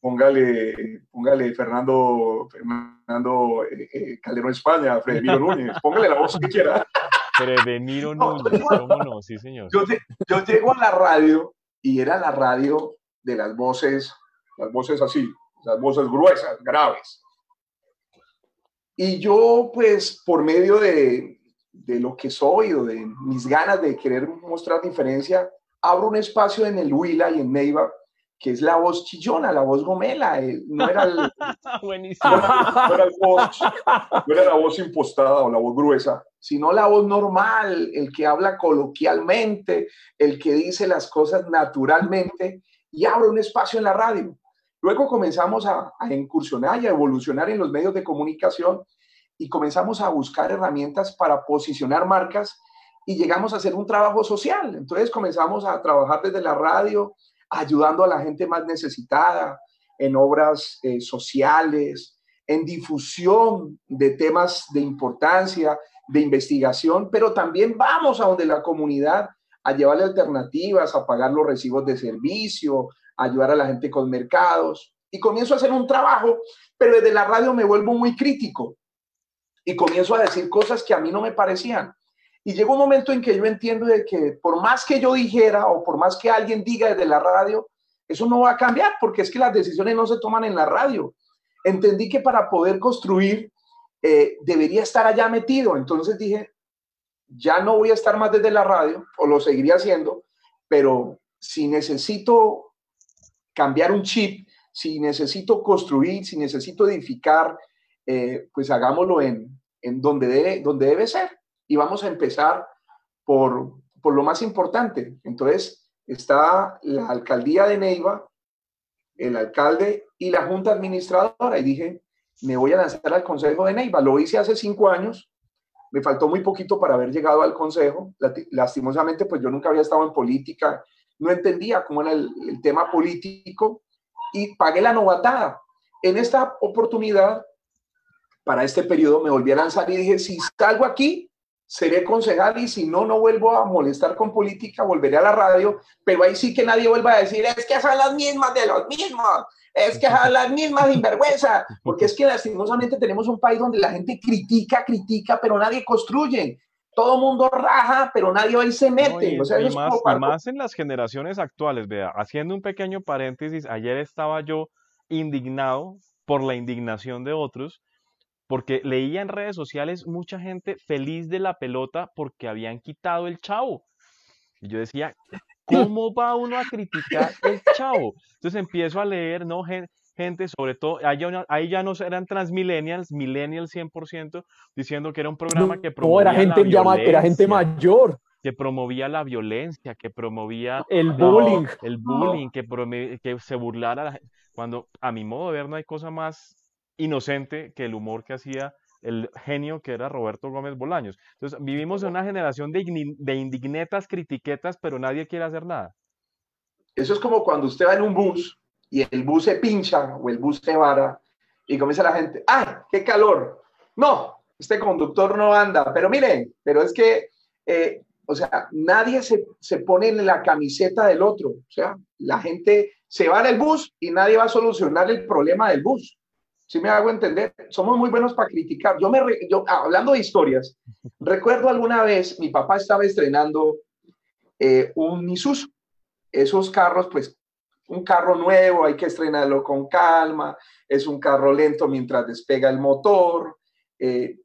Póngale, póngale Fernando, Fernando eh, eh, Calderón España, Fredemiro Núñez, póngale la voz que quiera. Fredemiro Núñez, ¿cómo no? Sí, señor. Yo, yo llego a la radio y era la radio de las voces, las voces así, las voces gruesas, graves. Y yo, pues, por medio de, de lo que soy o de mis ganas de querer mostrar diferencia, abro un espacio en el Huila y en Neiva, que es la voz chillona, la voz gomela. eh, No era, el- Buenísimo. no era- no era voz- no era la voz impostada o la voz gruesa, sino la voz normal, el que habla coloquialmente, el que dice las cosas naturalmente y abre un espacio en la radio. Luego comenzamos a, a incursionar y a evolucionar en los medios de comunicación y comenzamos a buscar herramientas para posicionar marcas y llegamos a hacer un trabajo social. Entonces comenzamos a trabajar desde la radio, ayudando a la gente más necesitada en obras eh, sociales, en difusión de temas de importancia, de investigación, pero también vamos a donde la comunidad a llevarle alternativas, a pagar los recibos de servicio, a ayudar a la gente con mercados. Y comienzo a hacer un trabajo, pero desde la radio me vuelvo muy crítico y comienzo a decir cosas que a mí no me parecían. Y llegó un momento en que yo entiendo de que por más que yo dijera o por más que alguien diga desde la radio, eso no va a cambiar porque es que las decisiones no se toman en la radio. Entendí que para poder construir eh, debería estar allá metido. Entonces dije, ya no voy a estar más desde la radio o lo seguiría haciendo, pero si necesito cambiar un chip, si necesito construir, si necesito edificar, eh, pues hagámoslo en, en donde, debe, donde debe ser. Y vamos a empezar por, por lo más importante. Entonces, está la alcaldía de Neiva, el alcalde y la junta administradora. Y dije, me voy a lanzar al consejo de Neiva. Lo hice hace cinco años. Me faltó muy poquito para haber llegado al consejo. Lastimosamente, pues yo nunca había estado en política. No entendía cómo era el, el tema político y pagué la novatada. En esta oportunidad, para este periodo, me volví a lanzar y dije, si salgo aquí, seré concejal y si no, no vuelvo a molestar con política, volveré a la radio, pero ahí sí que nadie vuelva a decir, es que son las mismas de los mismos, es que son las mismas sinvergüenza, porque es que lastimosamente tenemos un país donde la gente critica, critica, pero nadie construye. Todo mundo raja, pero nadie va y se No, mete. y, o sea, y más, y más en las generaciones actuales, vea, haciendo un pequeño paréntesis, ayer estaba yo indignado por la indignación de otros, porque leía en redes sociales mucha gente feliz de la pelota porque habían quitado el chavo. Y yo decía, ¿cómo va uno a criticar el chavo? Entonces empiezo a leer, ¿no? Gen- Gente, sobre todo, ahí ya, no- ahí ya no eran transmillennials, millennials 100%, diciendo que era un programa que No, promovía era gente, la llama- era gente mayor. que promovía la violencia, que promovía El no, bullying. el bullying, que, que se burlara. Cuando a mi modo de ver no hay cosa más inocente que el humor que hacía el genio que era Roberto Gómez Bolaños. Entonces vivimos en una generación de, de indignetas, critiquetas, pero nadie quiere hacer nada. Eso es como cuando usted va en un bus y el bus se pincha o el bus se vara y comienza la gente, ¡ay, qué calor! No, este conductor no anda, pero miren, pero es que, eh, o sea, nadie se, se pone en la camiseta del otro, o sea, la gente se va del bus y nadie va a solucionar el problema del bus. Si me hago entender, somos muy buenos para criticar. Yo me, yo, ah, hablando de historias, recuerdo alguna vez, mi papá estaba estrenando eh, un Isuzu. Esos carros, pues, un carro nuevo, hay que estrenarlo con calma, es un carro lento mientras despega el motor. Eh,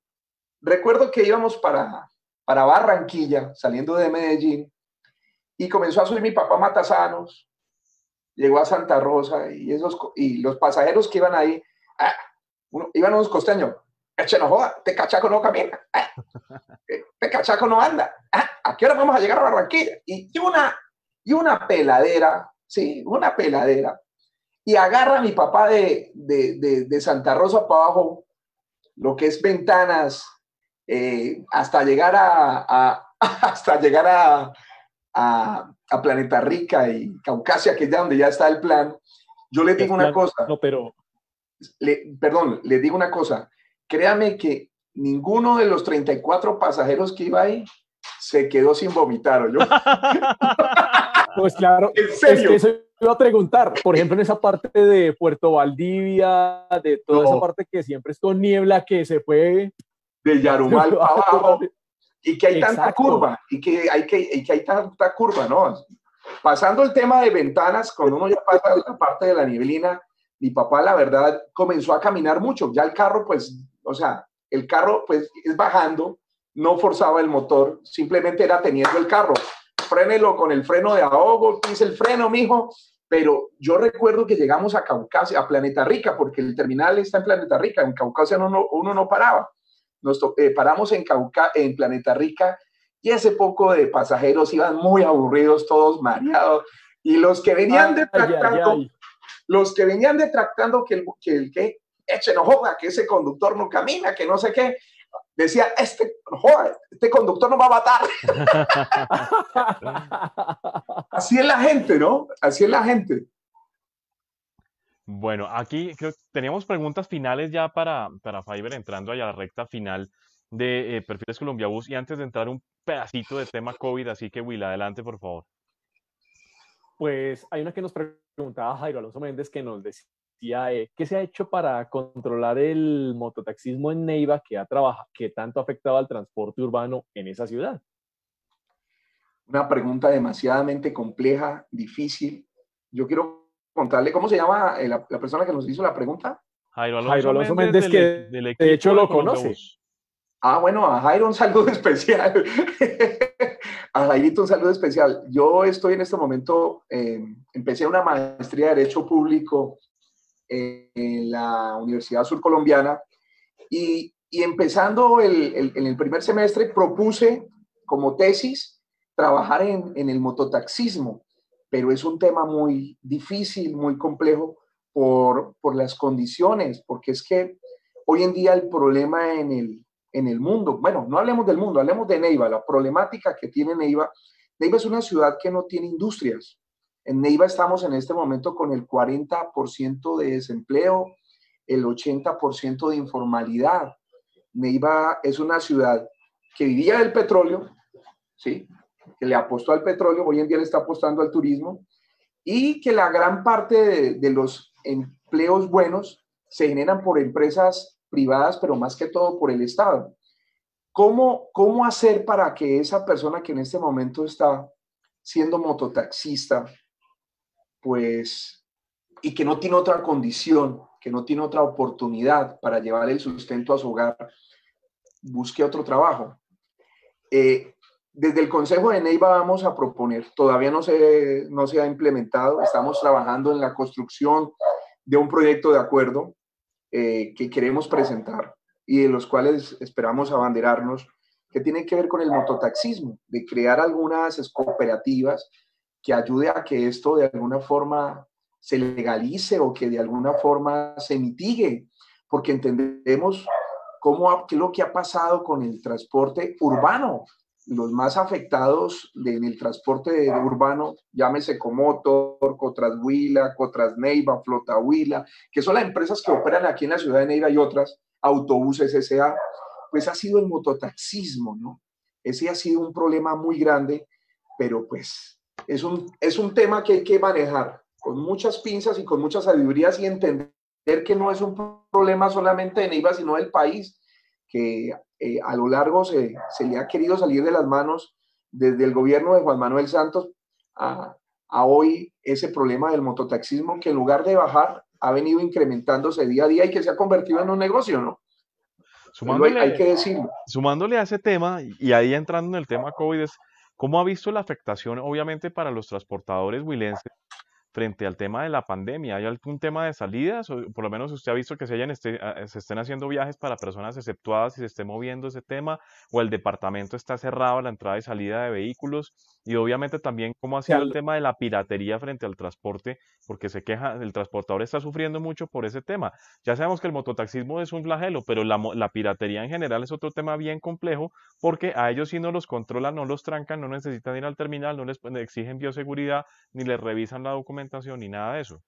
recuerdo que íbamos para, para Barranquilla, saliendo de Medellín, y comenzó a subir mi papá Matasanos, llegó a Santa Rosa, y, esos, y los pasajeros que iban ahí, ah, uno- iban unos costeños, eche no joda, te cachaco no camina, ah, eh, te cachaco no anda, ah, ¿a qué hora vamos a llegar a Barranquilla? Y, y una, y una peladera, sí, una peladera, y agarra a mi papá de, de, de, de Santa Rosa para abajo, lo que es ventanas, eh, hasta llegar a, a- hasta llegar a, a, a Planeta Rica y Caucasia, que es de donde ya está el plan, Yo les digo una cosa. No, pero... perdón, les digo una cosa. Créame que ninguno de los 34 pasajeros que iba ahí se quedó sin vomitar, yo. Pues claro, ¿En serio? Es que eso iba a preguntar. Por ejemplo, en esa parte de Puerto Valdivia, de toda esa parte que siempre es con niebla, que se fue... De Yarumal para abajo. Y que hay tanta curva, y que hay, que, y que hay tanta curva, ¿no? Pasando el tema de ventanas, cuando uno ya pasa la parte de la nieblina, mi papá, la verdad, comenzó a caminar mucho. Ya el carro, pues, o sea, el carro, pues, es bajando, no forzaba el motor, simplemente era teniendo el carro. Frénelo con el freno de ahogo, pise el freno, mijo. Pero yo recuerdo que llegamos a Caucasia, a Planeta Rica, porque el terminal está en Planeta Rica. En Caucasia uno, uno no paraba. Nos eh, paramos en, Cauca, en Planeta Rica y ese poco de pasajeros iban muy aburridos, todos mareados. Y los que venían detractando, los que venían detractando que el que, el, que eche no joda, que ese conductor no camina, que no sé qué, decía, este, joda, este conductor no va a matar. Así es la gente, ¿no? Así es la gente. Bueno, aquí creo que teníamos preguntas finales ya para, para Fiverr entrando allá a la recta final de eh, Perfiles Colombia Bus y antes de entrar un pedacito de tema COVID, así que Will, adelante por favor. Pues hay una que nos preguntaba Jairo Alonso Méndez que nos decía, eh, ¿qué se ha hecho para controlar el mototaxismo en Neiva que, ha que tanto ha afectado al transporte urbano en esa ciudad? Una pregunta demasiadamente compleja, difícil. Yo quiero contarle, ¿cómo se llama eh, la, persona que nos hizo la pregunta? Jairo Alonso, Méndez, que de hecho lo conoce. Ah, bueno, a Jairo un saludo especial. a Jairito un saludo especial. Yo estoy en este momento, eh, empecé una maestría de Derecho Público en la Universidad Surcolombiana y, y empezando el, en el primer semestre propuse como tesis trabajar en, en el mototaxismo, pero es un tema muy difícil, muy complejo por, por las condiciones, porque es que hoy en día el problema en el, en el mundo. Bueno, no hablemos del mundo, hablemos de Neiva, la problemática que tiene Neiva. Neiva es una ciudad que no tiene industrias. En Neiva estamos en este momento con el 40% de desempleo, el 80% de informalidad. Neiva es una ciudad que vivía del petróleo, ¿sí? que le apostó al petróleo, hoy en día le está apostando al turismo, y que la gran parte de, de los empleos buenos se generan por empresas privadas, pero más que todo por el Estado. ¿Cómo, ¿Cómo hacer para que esa persona que en este momento está siendo mototaxista, pues, y que no tiene otra condición, que no tiene otra oportunidad para llevar el sustento a su hogar, busque otro trabajo? Eh, desde el Consejo de Neiva vamos a proponer, todavía no se, no se ha implementado, estamos trabajando en la construcción de un proyecto de acuerdo eh, que queremos presentar y de los cuales esperamos abanderarnos, que tienen que ver con el mototaxismo, de crear algunas cooperativas que ayude a que esto de alguna forma se legalice o que de alguna forma se mitigue, porque entendemos cómo, qué es lo que ha pasado con el transporte urbano los más afectados en el transporte urbano, llámese Comotor, Cotrashuila, Cotrasneiva, Flotahuila, que son las empresas que operan aquí en la ciudad de Neiva y otras, autobuses S.A., pues ha sido el mototaxismo, ¿no? Ese ha sido un problema muy grande, pero pues es un, es un tema que hay que manejar con muchas pinzas y con muchas sabidurías y entender que no es un problema solamente de Neiva, sino del país, que eh, a lo largo se, le ha querido salir de las manos desde el gobierno de Juan Manuel Santos a, hoy ese problema del mototaxismo que en lugar de bajar ha venido incrementándose día a día y que se ha convertido en un negocio, ¿no? Sumándole, hay, que decirlo. Sumándole a ese tema y ahí entrando en el tema COVID es, ¿cómo ha visto la afectación obviamente para los transportadores huilenses frente al tema de la pandemia? ¿Hay algún tema de salidas? O por lo menos usted ha visto que se, hayan este, se estén haciendo viajes para personas exceptuadas y se esté moviendo ese tema, o el departamento está cerrado a la entrada y salida de vehículos, y obviamente también cómo ha sido el tema de la piratería frente al transporte, porque se queja, el transportador está sufriendo mucho por ese tema. Ya sabemos que el mototaxismo es un flagelo, pero la, la piratería en general es otro tema bien complejo, porque a ellos si no los controlan, no los trancan, no necesitan ir al terminal, no les exigen bioseguridad, ni les revisan la documentación ni nada de eso.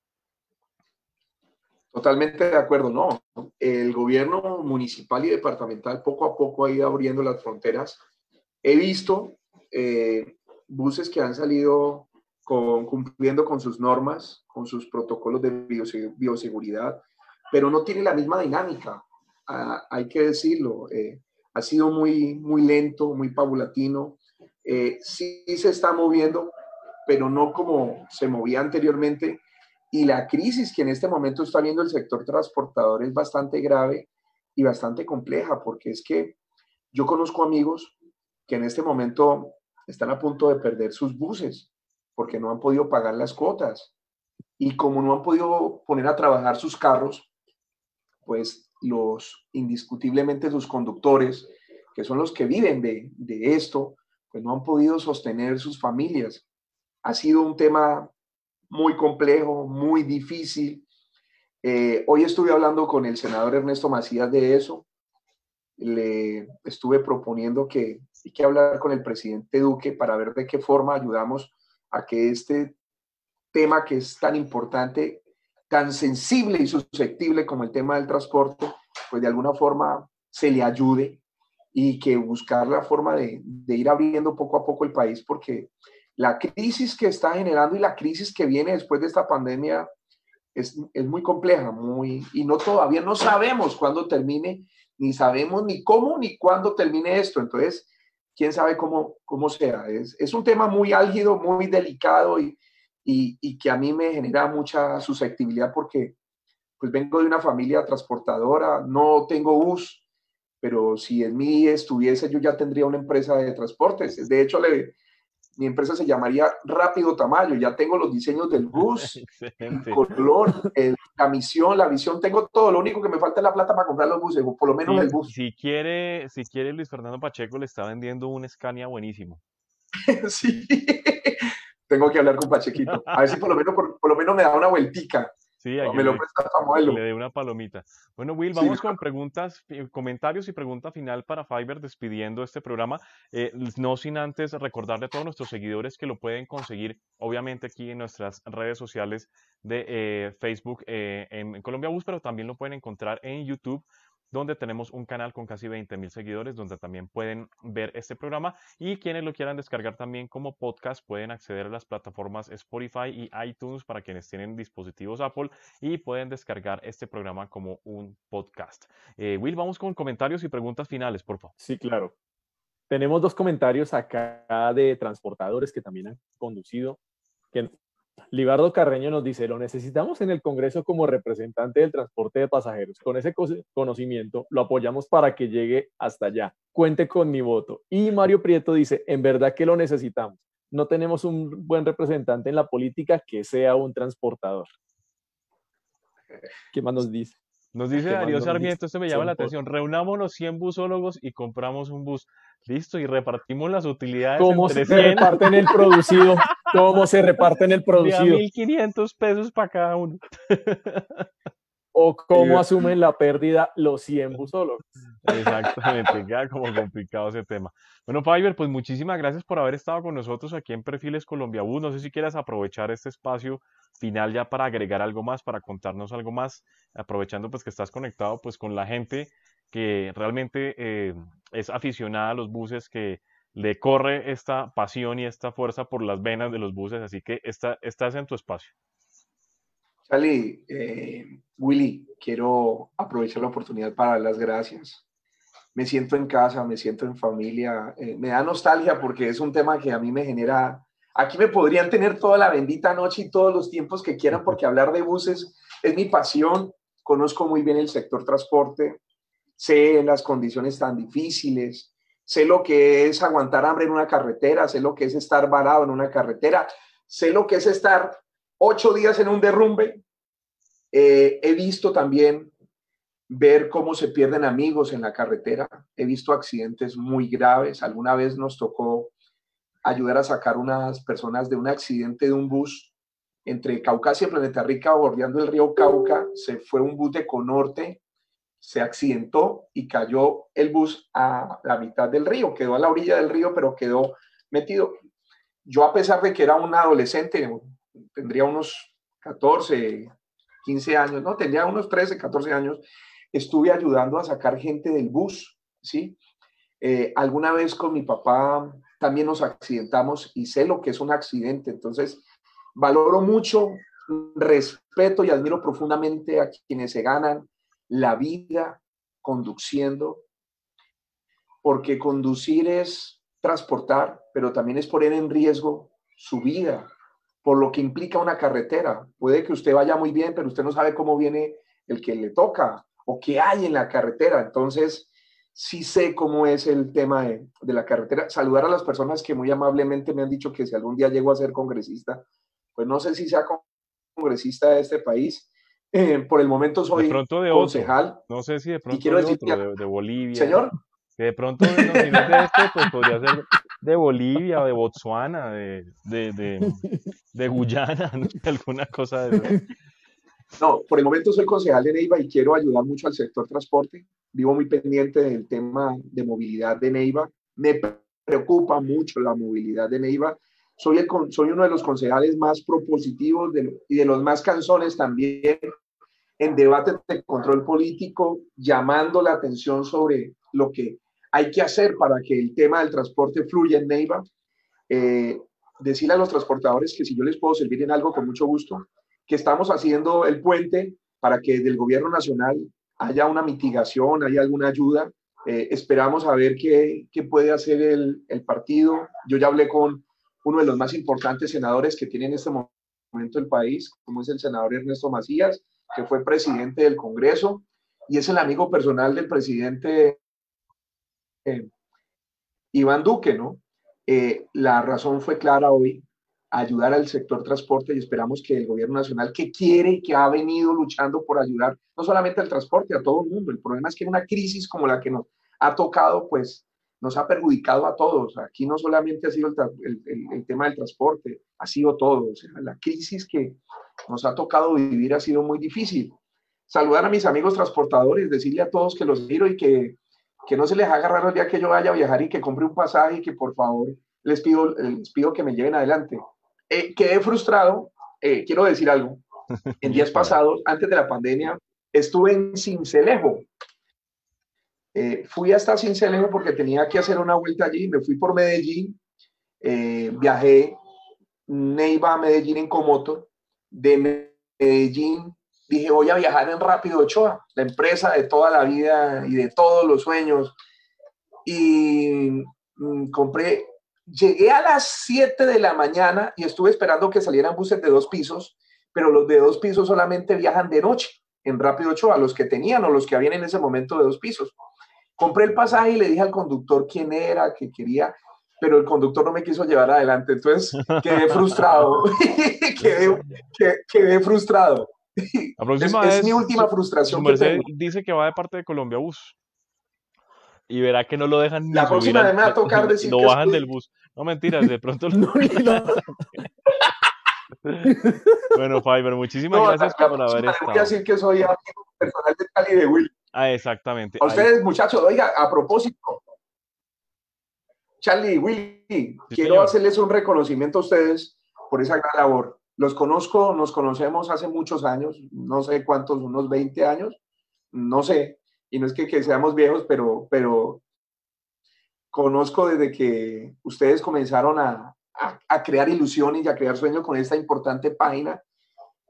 Totalmente de acuerdo, no. El gobierno municipal y departamental poco a poco ha ido abriendo las fronteras. He visto eh, buses que han salido cumpliendo con sus normas, con sus protocolos de bioseguridad, pero no tiene la misma dinámica, hay que decirlo. Eh, ha sido muy, muy lento, muy paulatino. Eh, sí se está moviendo, pero no como se movía anteriormente. Y la crisis que en este momento está viendo el sector transportador es bastante grave y bastante compleja, porque es que yo conozco amigos que en este momento están a punto de perder sus buses porque no han podido pagar las cuotas. Y como no han podido poner a trabajar sus carros, pues los indiscutiblemente sus conductores, que son los que viven de, esto, pues no han podido sostener sus familias. Ha sido un tema muy complejo, muy difícil. Eh, hoy estuve hablando con el senador Ernesto Macías de eso. Le estuve proponiendo que hay que hablar con el presidente Duque para ver de qué forma ayudamos a que este tema que es tan importante, tan sensible y susceptible como el tema del transporte, pues de alguna forma se le ayude y que buscar la forma de, ir abriendo poco a poco el país, porque la crisis que está generando y la crisis que viene después de esta pandemia es, es, muy compleja, muy, y no todavía no sabemos cuándo termine, ni sabemos ni cómo ni cuándo termine esto. Entonces, quién sabe cómo, cómo sea. Es, es un tema muy álgido, muy delicado y, y, y, que a mí me genera mucha susceptibilidad porque pues vengo de una familia transportadora, no tengo bus, pero si en mí estuviese yo ya tendría una empresa de transportes. De hecho, le, mi empresa se llamaría Rápido Tamayo. Ya tengo los diseños del bus, el color, la misión, la visión, tengo todo. Lo único que me falta es la plata para comprar los buses, o por lo menos el bus. Si quiere, si quiere, Luis Fernando Pacheco le está vendiendo un Scania buenísimo. sí, tengo que hablar con Pachequito. A ver si por lo menos, por, lo menos me da una vueltica. Sí, me lo le, le dé una palomita. Bueno, Will, vamos con preguntas, eh, comentarios y pregunta final para Fiverr despidiendo este programa. Eh, no sin antes recordarle a todos nuestros seguidores que lo pueden conseguir, obviamente, aquí en nuestras redes sociales de eh, Facebook en Colombia Bus, pero también lo pueden encontrar en YouTube donde tenemos un canal con casi 20 mil seguidores, donde también pueden ver este programa y quienes lo quieran descargar también como podcast pueden acceder a las plataformas Spotify y iTunes para quienes tienen dispositivos Apple y pueden descargar este programa como un podcast. Eh, Will, vamos con comentarios y preguntas finales, por favor. Sí, claro. Tenemos dos comentarios acá de transportadores que también han conducido, que Libardo Carreño nos dice, lo necesitamos en el Congreso como representante del transporte de pasajeros. Con ese conocimiento lo apoyamos para que llegue hasta allá. Cuente con mi voto. Y Mario Prieto dice, en verdad que lo necesitamos. No tenemos un buen representante en la política que sea un transportador. ¿Qué más nos dice? Nos dice Darío Sarmiento, esto me llama la atención, reunámonos 100 busólogos y compramos un bus. Listo, y repartimos las utilidades. ¿Cómo se reparten el producido? ¿Cómo se reparten el producido? 1.500 pesos para cada uno. o cómo asumen la pérdida los 100 busólogos. Exactamente, queda como complicado ese tema. Bueno, Fiverr, pues muchísimas gracias por haber estado con nosotros aquí en Perfiles Colombia Bus. No sé si quieras aprovechar este espacio final ya para agregar algo más, para contarnos algo más, aprovechando pues que estás conectado pues con la gente que realmente eh, es aficionada a los buses, que le corre esta pasión y esta fuerza por las venas de los buses, así que está, estás en tu espacio. Charlie, eh, Willy, quiero aprovechar la oportunidad para dar las gracias. Me siento en casa, me siento en familia, eh, me da nostalgia porque es un tema que a mí me genera Aquí me podrían tener toda la bendita noche y todos los tiempos que quieran porque hablar de buses es mi pasión. Conozco muy bien el sector transporte, sé las condiciones tan difíciles, sé lo que es aguantar hambre en una carretera, sé lo que es estar varado en una carretera, sé lo que es estar ocho días en un derrumbe. Eh, he visto también ver cómo se pierden amigos en la carretera. He visto accidentes muy graves. Alguna vez nos tocó ayudar a sacar unas personas de un accidente de un bus entre Caucasia y Planeta Rica, bordeando el río Cauca. Se fue un bus de Conorte, se accidentó y cayó el bus a la mitad del río. Quedó a la orilla del río, pero quedó metido. Yo, a pesar de que era un adolescente, tendría unos 14, 15 años, no, tenía unos 13, 14 años, estuve ayudando a sacar gente del bus, ¿sí? Eh, alguna vez con mi papá también nos accidentamos y sé lo que es un accidente, entonces valoro mucho, respeto y admiro profundamente a quienes se ganan la vida conduciendo, porque conducir es transportar, pero también es poner en riesgo su vida, por lo que implica una carretera. Puede que usted vaya muy bien, pero usted no sabe cómo viene el que le toca o qué hay en la carretera. Entonces, sí sé cómo es el tema de, la carretera. Saludar a las personas que muy amablemente me han dicho que si algún día llego a ser congresista, pues no sé si sea congresista de este país. Eh, por el momento soy concejal. No sé si de pronto quiero de, de, Bolivia. Señor. Que de pronto, no, si de este, pues podría ser de Bolivia, de Botswana, de, de, de Guyana, alguna cosa de No, por el momento soy concejal de Neiva y quiero ayudar mucho al sector transporte. Vivo muy pendiente del tema de movilidad de Neiva. Me preocupa mucho la movilidad de Neiva. Soy, el, soy uno de los concejales más propositivos y de los más canzones también en debates de control político, llamando la atención sobre lo que hay que hacer para que el tema del transporte fluya en Neiva. Eh, decirle a los transportadores que si yo les puedo servir en algo, con mucho gusto, que estamos haciendo el puente para que del gobierno nacional haya una mitigación, haya alguna ayuda. Eh, esperamos a ver qué, qué puede hacer el, el, partido. Yo ya hablé con uno de los más importantes senadores que tiene en este momento el país, como es el senador Ernesto Macías, que fue presidente del Congreso y es el amigo personal del presidente eh, Iván Duque, ¿no? Eh, la razón fue clara hoy, ayudar al sector transporte y esperamos que el gobierno nacional que quiere y que ha venido luchando por ayudar no solamente al transporte, a todo el mundo. El problema es que una crisis como la que nos ha tocado, pues nos ha perjudicado a todos. Aquí no solamente ha sido el, tema del transporte, ha sido todo. O sea, la crisis que nos ha tocado vivir ha sido muy difícil. Saludar a mis amigos transportadores, decirle a todos que los miro y que que no se les haga raro el día que yo vaya a viajar y que compre un pasaje y que por favor les pido, les pido que me lleven adelante. Eh, quedé frustrado, eh, quiero decir algo. En días pasados, antes de la pandemia, estuve en Cincelejo. Eh, fui hasta Cincelejo porque tenía que hacer una vuelta allí. Me fui por Medellín, viajé Neiva a Medellín en Comoto, de Medellín dije, voy a viajar en Rápido Ochoa, la empresa de toda la vida y de todos los sueños. Y mm, compré, llegué a las 7 de la mañana y estuve esperando que salieran buses de dos pisos, pero los de dos pisos solamente viajan de noche en Rápido Ochoa, los que tenían o los que habían en ese momento de dos pisos. Compré el pasaje y le dije al conductor quién era, que quería, pero el conductor no me quiso llevar adelante, entonces quedé frustrado, quedé, quedé frustrado. La próxima es, mi última frustración. dice que va de parte de Colombia Bus. Y verá que no lo dejan La próxima vez me va a tocar decir Lo bajan del bus. No mentiras, de pronto. no, bueno, Fiverr, muchísimas gracias por haber estado. Voy a decir que soy personal de Cali de Will. Ah, exactamente. A ustedes, muchachos, oiga, a propósito, Charlie, Willy, quiero hacerles un reconocimiento a ustedes por esa gran labor. Los conozco, nos conocemos hace muchos años, no sé cuántos, unos 20 años, no sé, y no es que, seamos viejos, pero, pero conozco desde que ustedes comenzaron a, a, crear ilusiones y a crear sueños con esta importante página.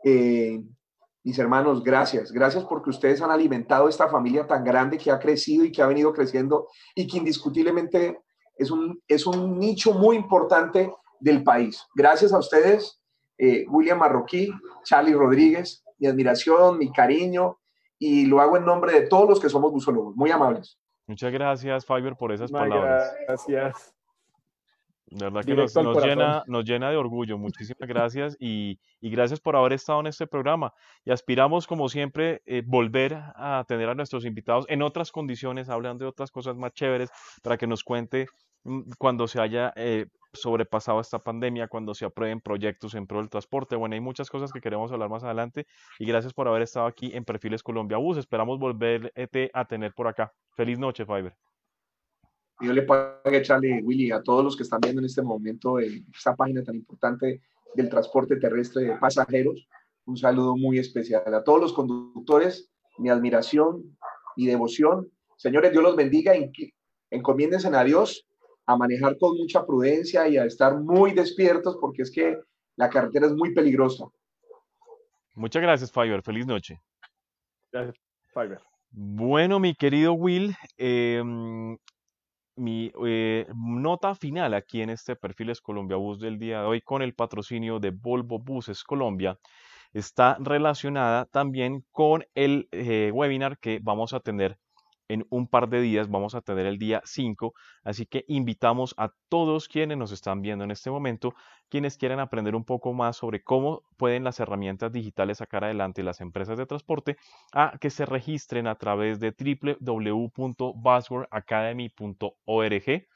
Eh, mis hermanos, gracias. Gracias porque ustedes han alimentado esta familia tan grande que ha crecido y que ha venido creciendo y que indiscutiblemente es un, es un nicho muy importante del país. Gracias a ustedes eh, William Marroquí, Charlie Rodríguez, mi admiración, mi cariño, y lo hago en nombre de todos los que somos busólogos. Muy amables. Muchas gracias, Fiber, por esas palabras. Gracias. De verdad que nos, llena, nos llena de orgullo. Muchísimas gracias y, gracias por haber estado en este programa. Y aspiramos, como siempre, eh, volver a tener a nuestros invitados en otras condiciones, hablando de otras cosas más chéveres, para que nos cuente mm, cuando se haya eh, sobrepasado esta pandemia, cuando se aprueben proyectos en pro del transporte. Bueno, hay muchas cosas que queremos hablar más adelante y gracias por haber estado aquí en Perfiles Colombia Bus. Esperamos volver a tener por acá. Feliz noche, Fiber. Yo le pague, Charlie, Willy, a todos los que están viendo en este momento esta página tan importante del transporte terrestre de pasajeros. un saludo muy especial. A todos los conductores, mi admiración, mi devoción. Señores, Dios los bendiga. Encomiéndense a Dios a manejar con mucha prudencia y a estar muy despiertos porque es que la carretera es muy peligrosa. Muchas gracias, Fiverr. Feliz noche. Gracias, Fiverr. Bueno, mi querido Will, em, mi eh, nota final aquí en este perfil es Colombia Bus del día de hoy con el patrocinio de Volvo Buses Colombia está relacionada también con el eh, webinar que vamos a tener en un par de días, vamos a tener el día 5, así que invitamos a todos quienes nos están viendo en este momento, quienes quieren aprender un poco más sobre cómo pueden las herramientas digitales sacar adelante las empresas de transporte, a que se registren a través de www.buzzwordacademy.org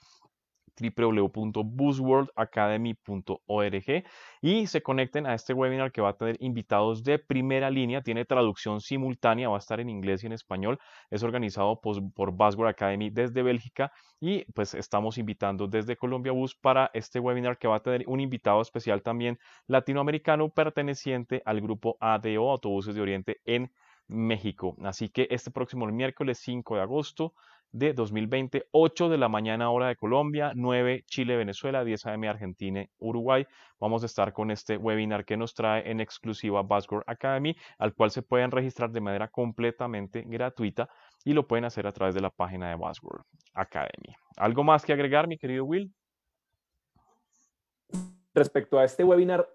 www.buzzworldacademy.org y se conecten a este webinar que va a tener invitados de primera línea, tiene traducción simultánea, va a estar en inglés y en español, es organizado por, por Buzzword Academy desde Bélgica y pues estamos invitando desde Colombia Bus para este webinar que va a tener un invitado especial también latinoamericano perteneciente al grupo ADO, Autobuses de Oriente en México. Así que este próximo miércoles 5 de agosto de 2020, 8 de la mañana hora de Colombia, 9 Chile, Venezuela, 10 AM Argentina, Uruguay. Vamos a estar con este webinar que nos trae en exclusiva Buzzword Academy, al cual se pueden registrar de manera completamente gratuita y lo pueden hacer a través de la página de Buzzword Academy. ¿Algo más que agregar, mi querido Will? Respecto a este webinar,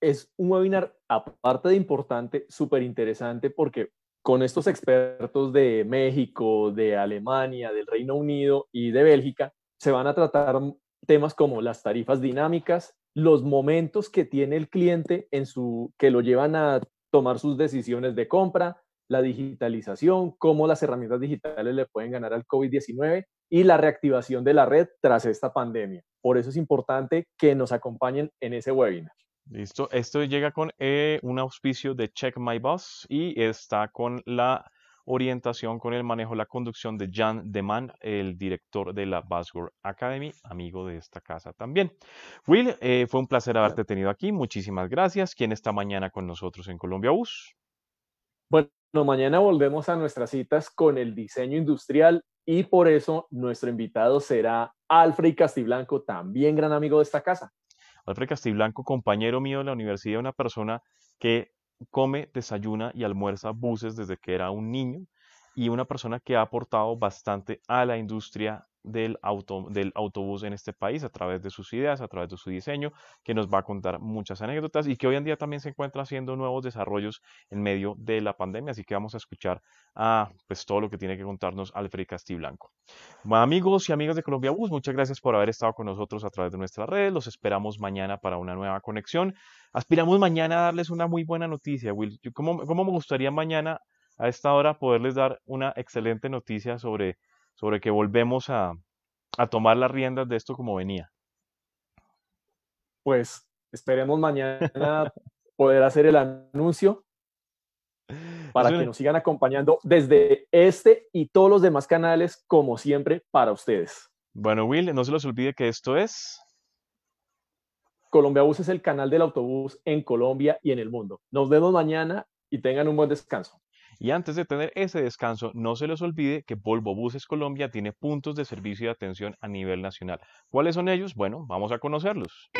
es un webinar aparte de importante, súper interesante porque con estos expertos de México, de Alemania, del Reino Unido y de Bélgica, se van a tratar temas como las tarifas dinámicas, los momentos que tiene el cliente en su que lo llevan a tomar sus decisiones de compra, la digitalización, cómo las herramientas digitales le pueden ganar al COVID-19 y la reactivación de la red tras esta pandemia. Por eso es importante que nos acompañen en ese webinar. Listo. Esto llega con eh, un auspicio de Check My Bus y está con la orientación, con el manejo, la conducción de Jan Deman, el director de la Buzzword Academy, amigo de esta casa también. Will, eh, fue un placer haberte tenido aquí. Muchísimas gracias. ¿Quién está mañana con nosotros en Colombia Bus? Bueno, mañana volvemos a nuestras citas con el diseño industrial y por eso nuestro invitado será Alfred Castiblanco, también gran amigo de esta casa. Alfred Castiblanco, compañero mío de la universidad, una persona que come, desayuna y almuerza buses desde que era un niño y una persona que ha aportado bastante a la industria del, auto, del autobús en este país a través de sus ideas, a través de su diseño, que nos va a contar muchas anécdotas y que hoy en día también se encuentra haciendo nuevos desarrollos en medio de la pandemia. Así que vamos a escuchar a pues, todo lo que tiene que contarnos Alfred Castiblanco. Amigos y amigas de Colombia Bus, muchas gracias por haber estado con nosotros a través de nuestras redes. Los esperamos mañana para una nueva conexión. Aspiramos mañana a darles una muy buena noticia, Will. ¿Cómo, cómo me gustaría mañana a esta hora poderles dar una excelente noticia sobre sobre que volvemos a, tomar las riendas de esto como venía. Pues esperemos mañana poder hacer el anuncio para que nos sigan acompañando desde este y todos los demás canales, como siempre, para ustedes. Bueno, Will, no se los olvide que esto es... Colombia Bus es el canal del autobús en Colombia y en el mundo. Nos vemos mañana y tengan un buen descanso. Y antes de tener ese descanso, no se les olvide que Volvo Buses Colombia tiene puntos de servicio y atención a nivel nacional. ¿Cuáles son ellos? Bueno, vamos a conocerlos.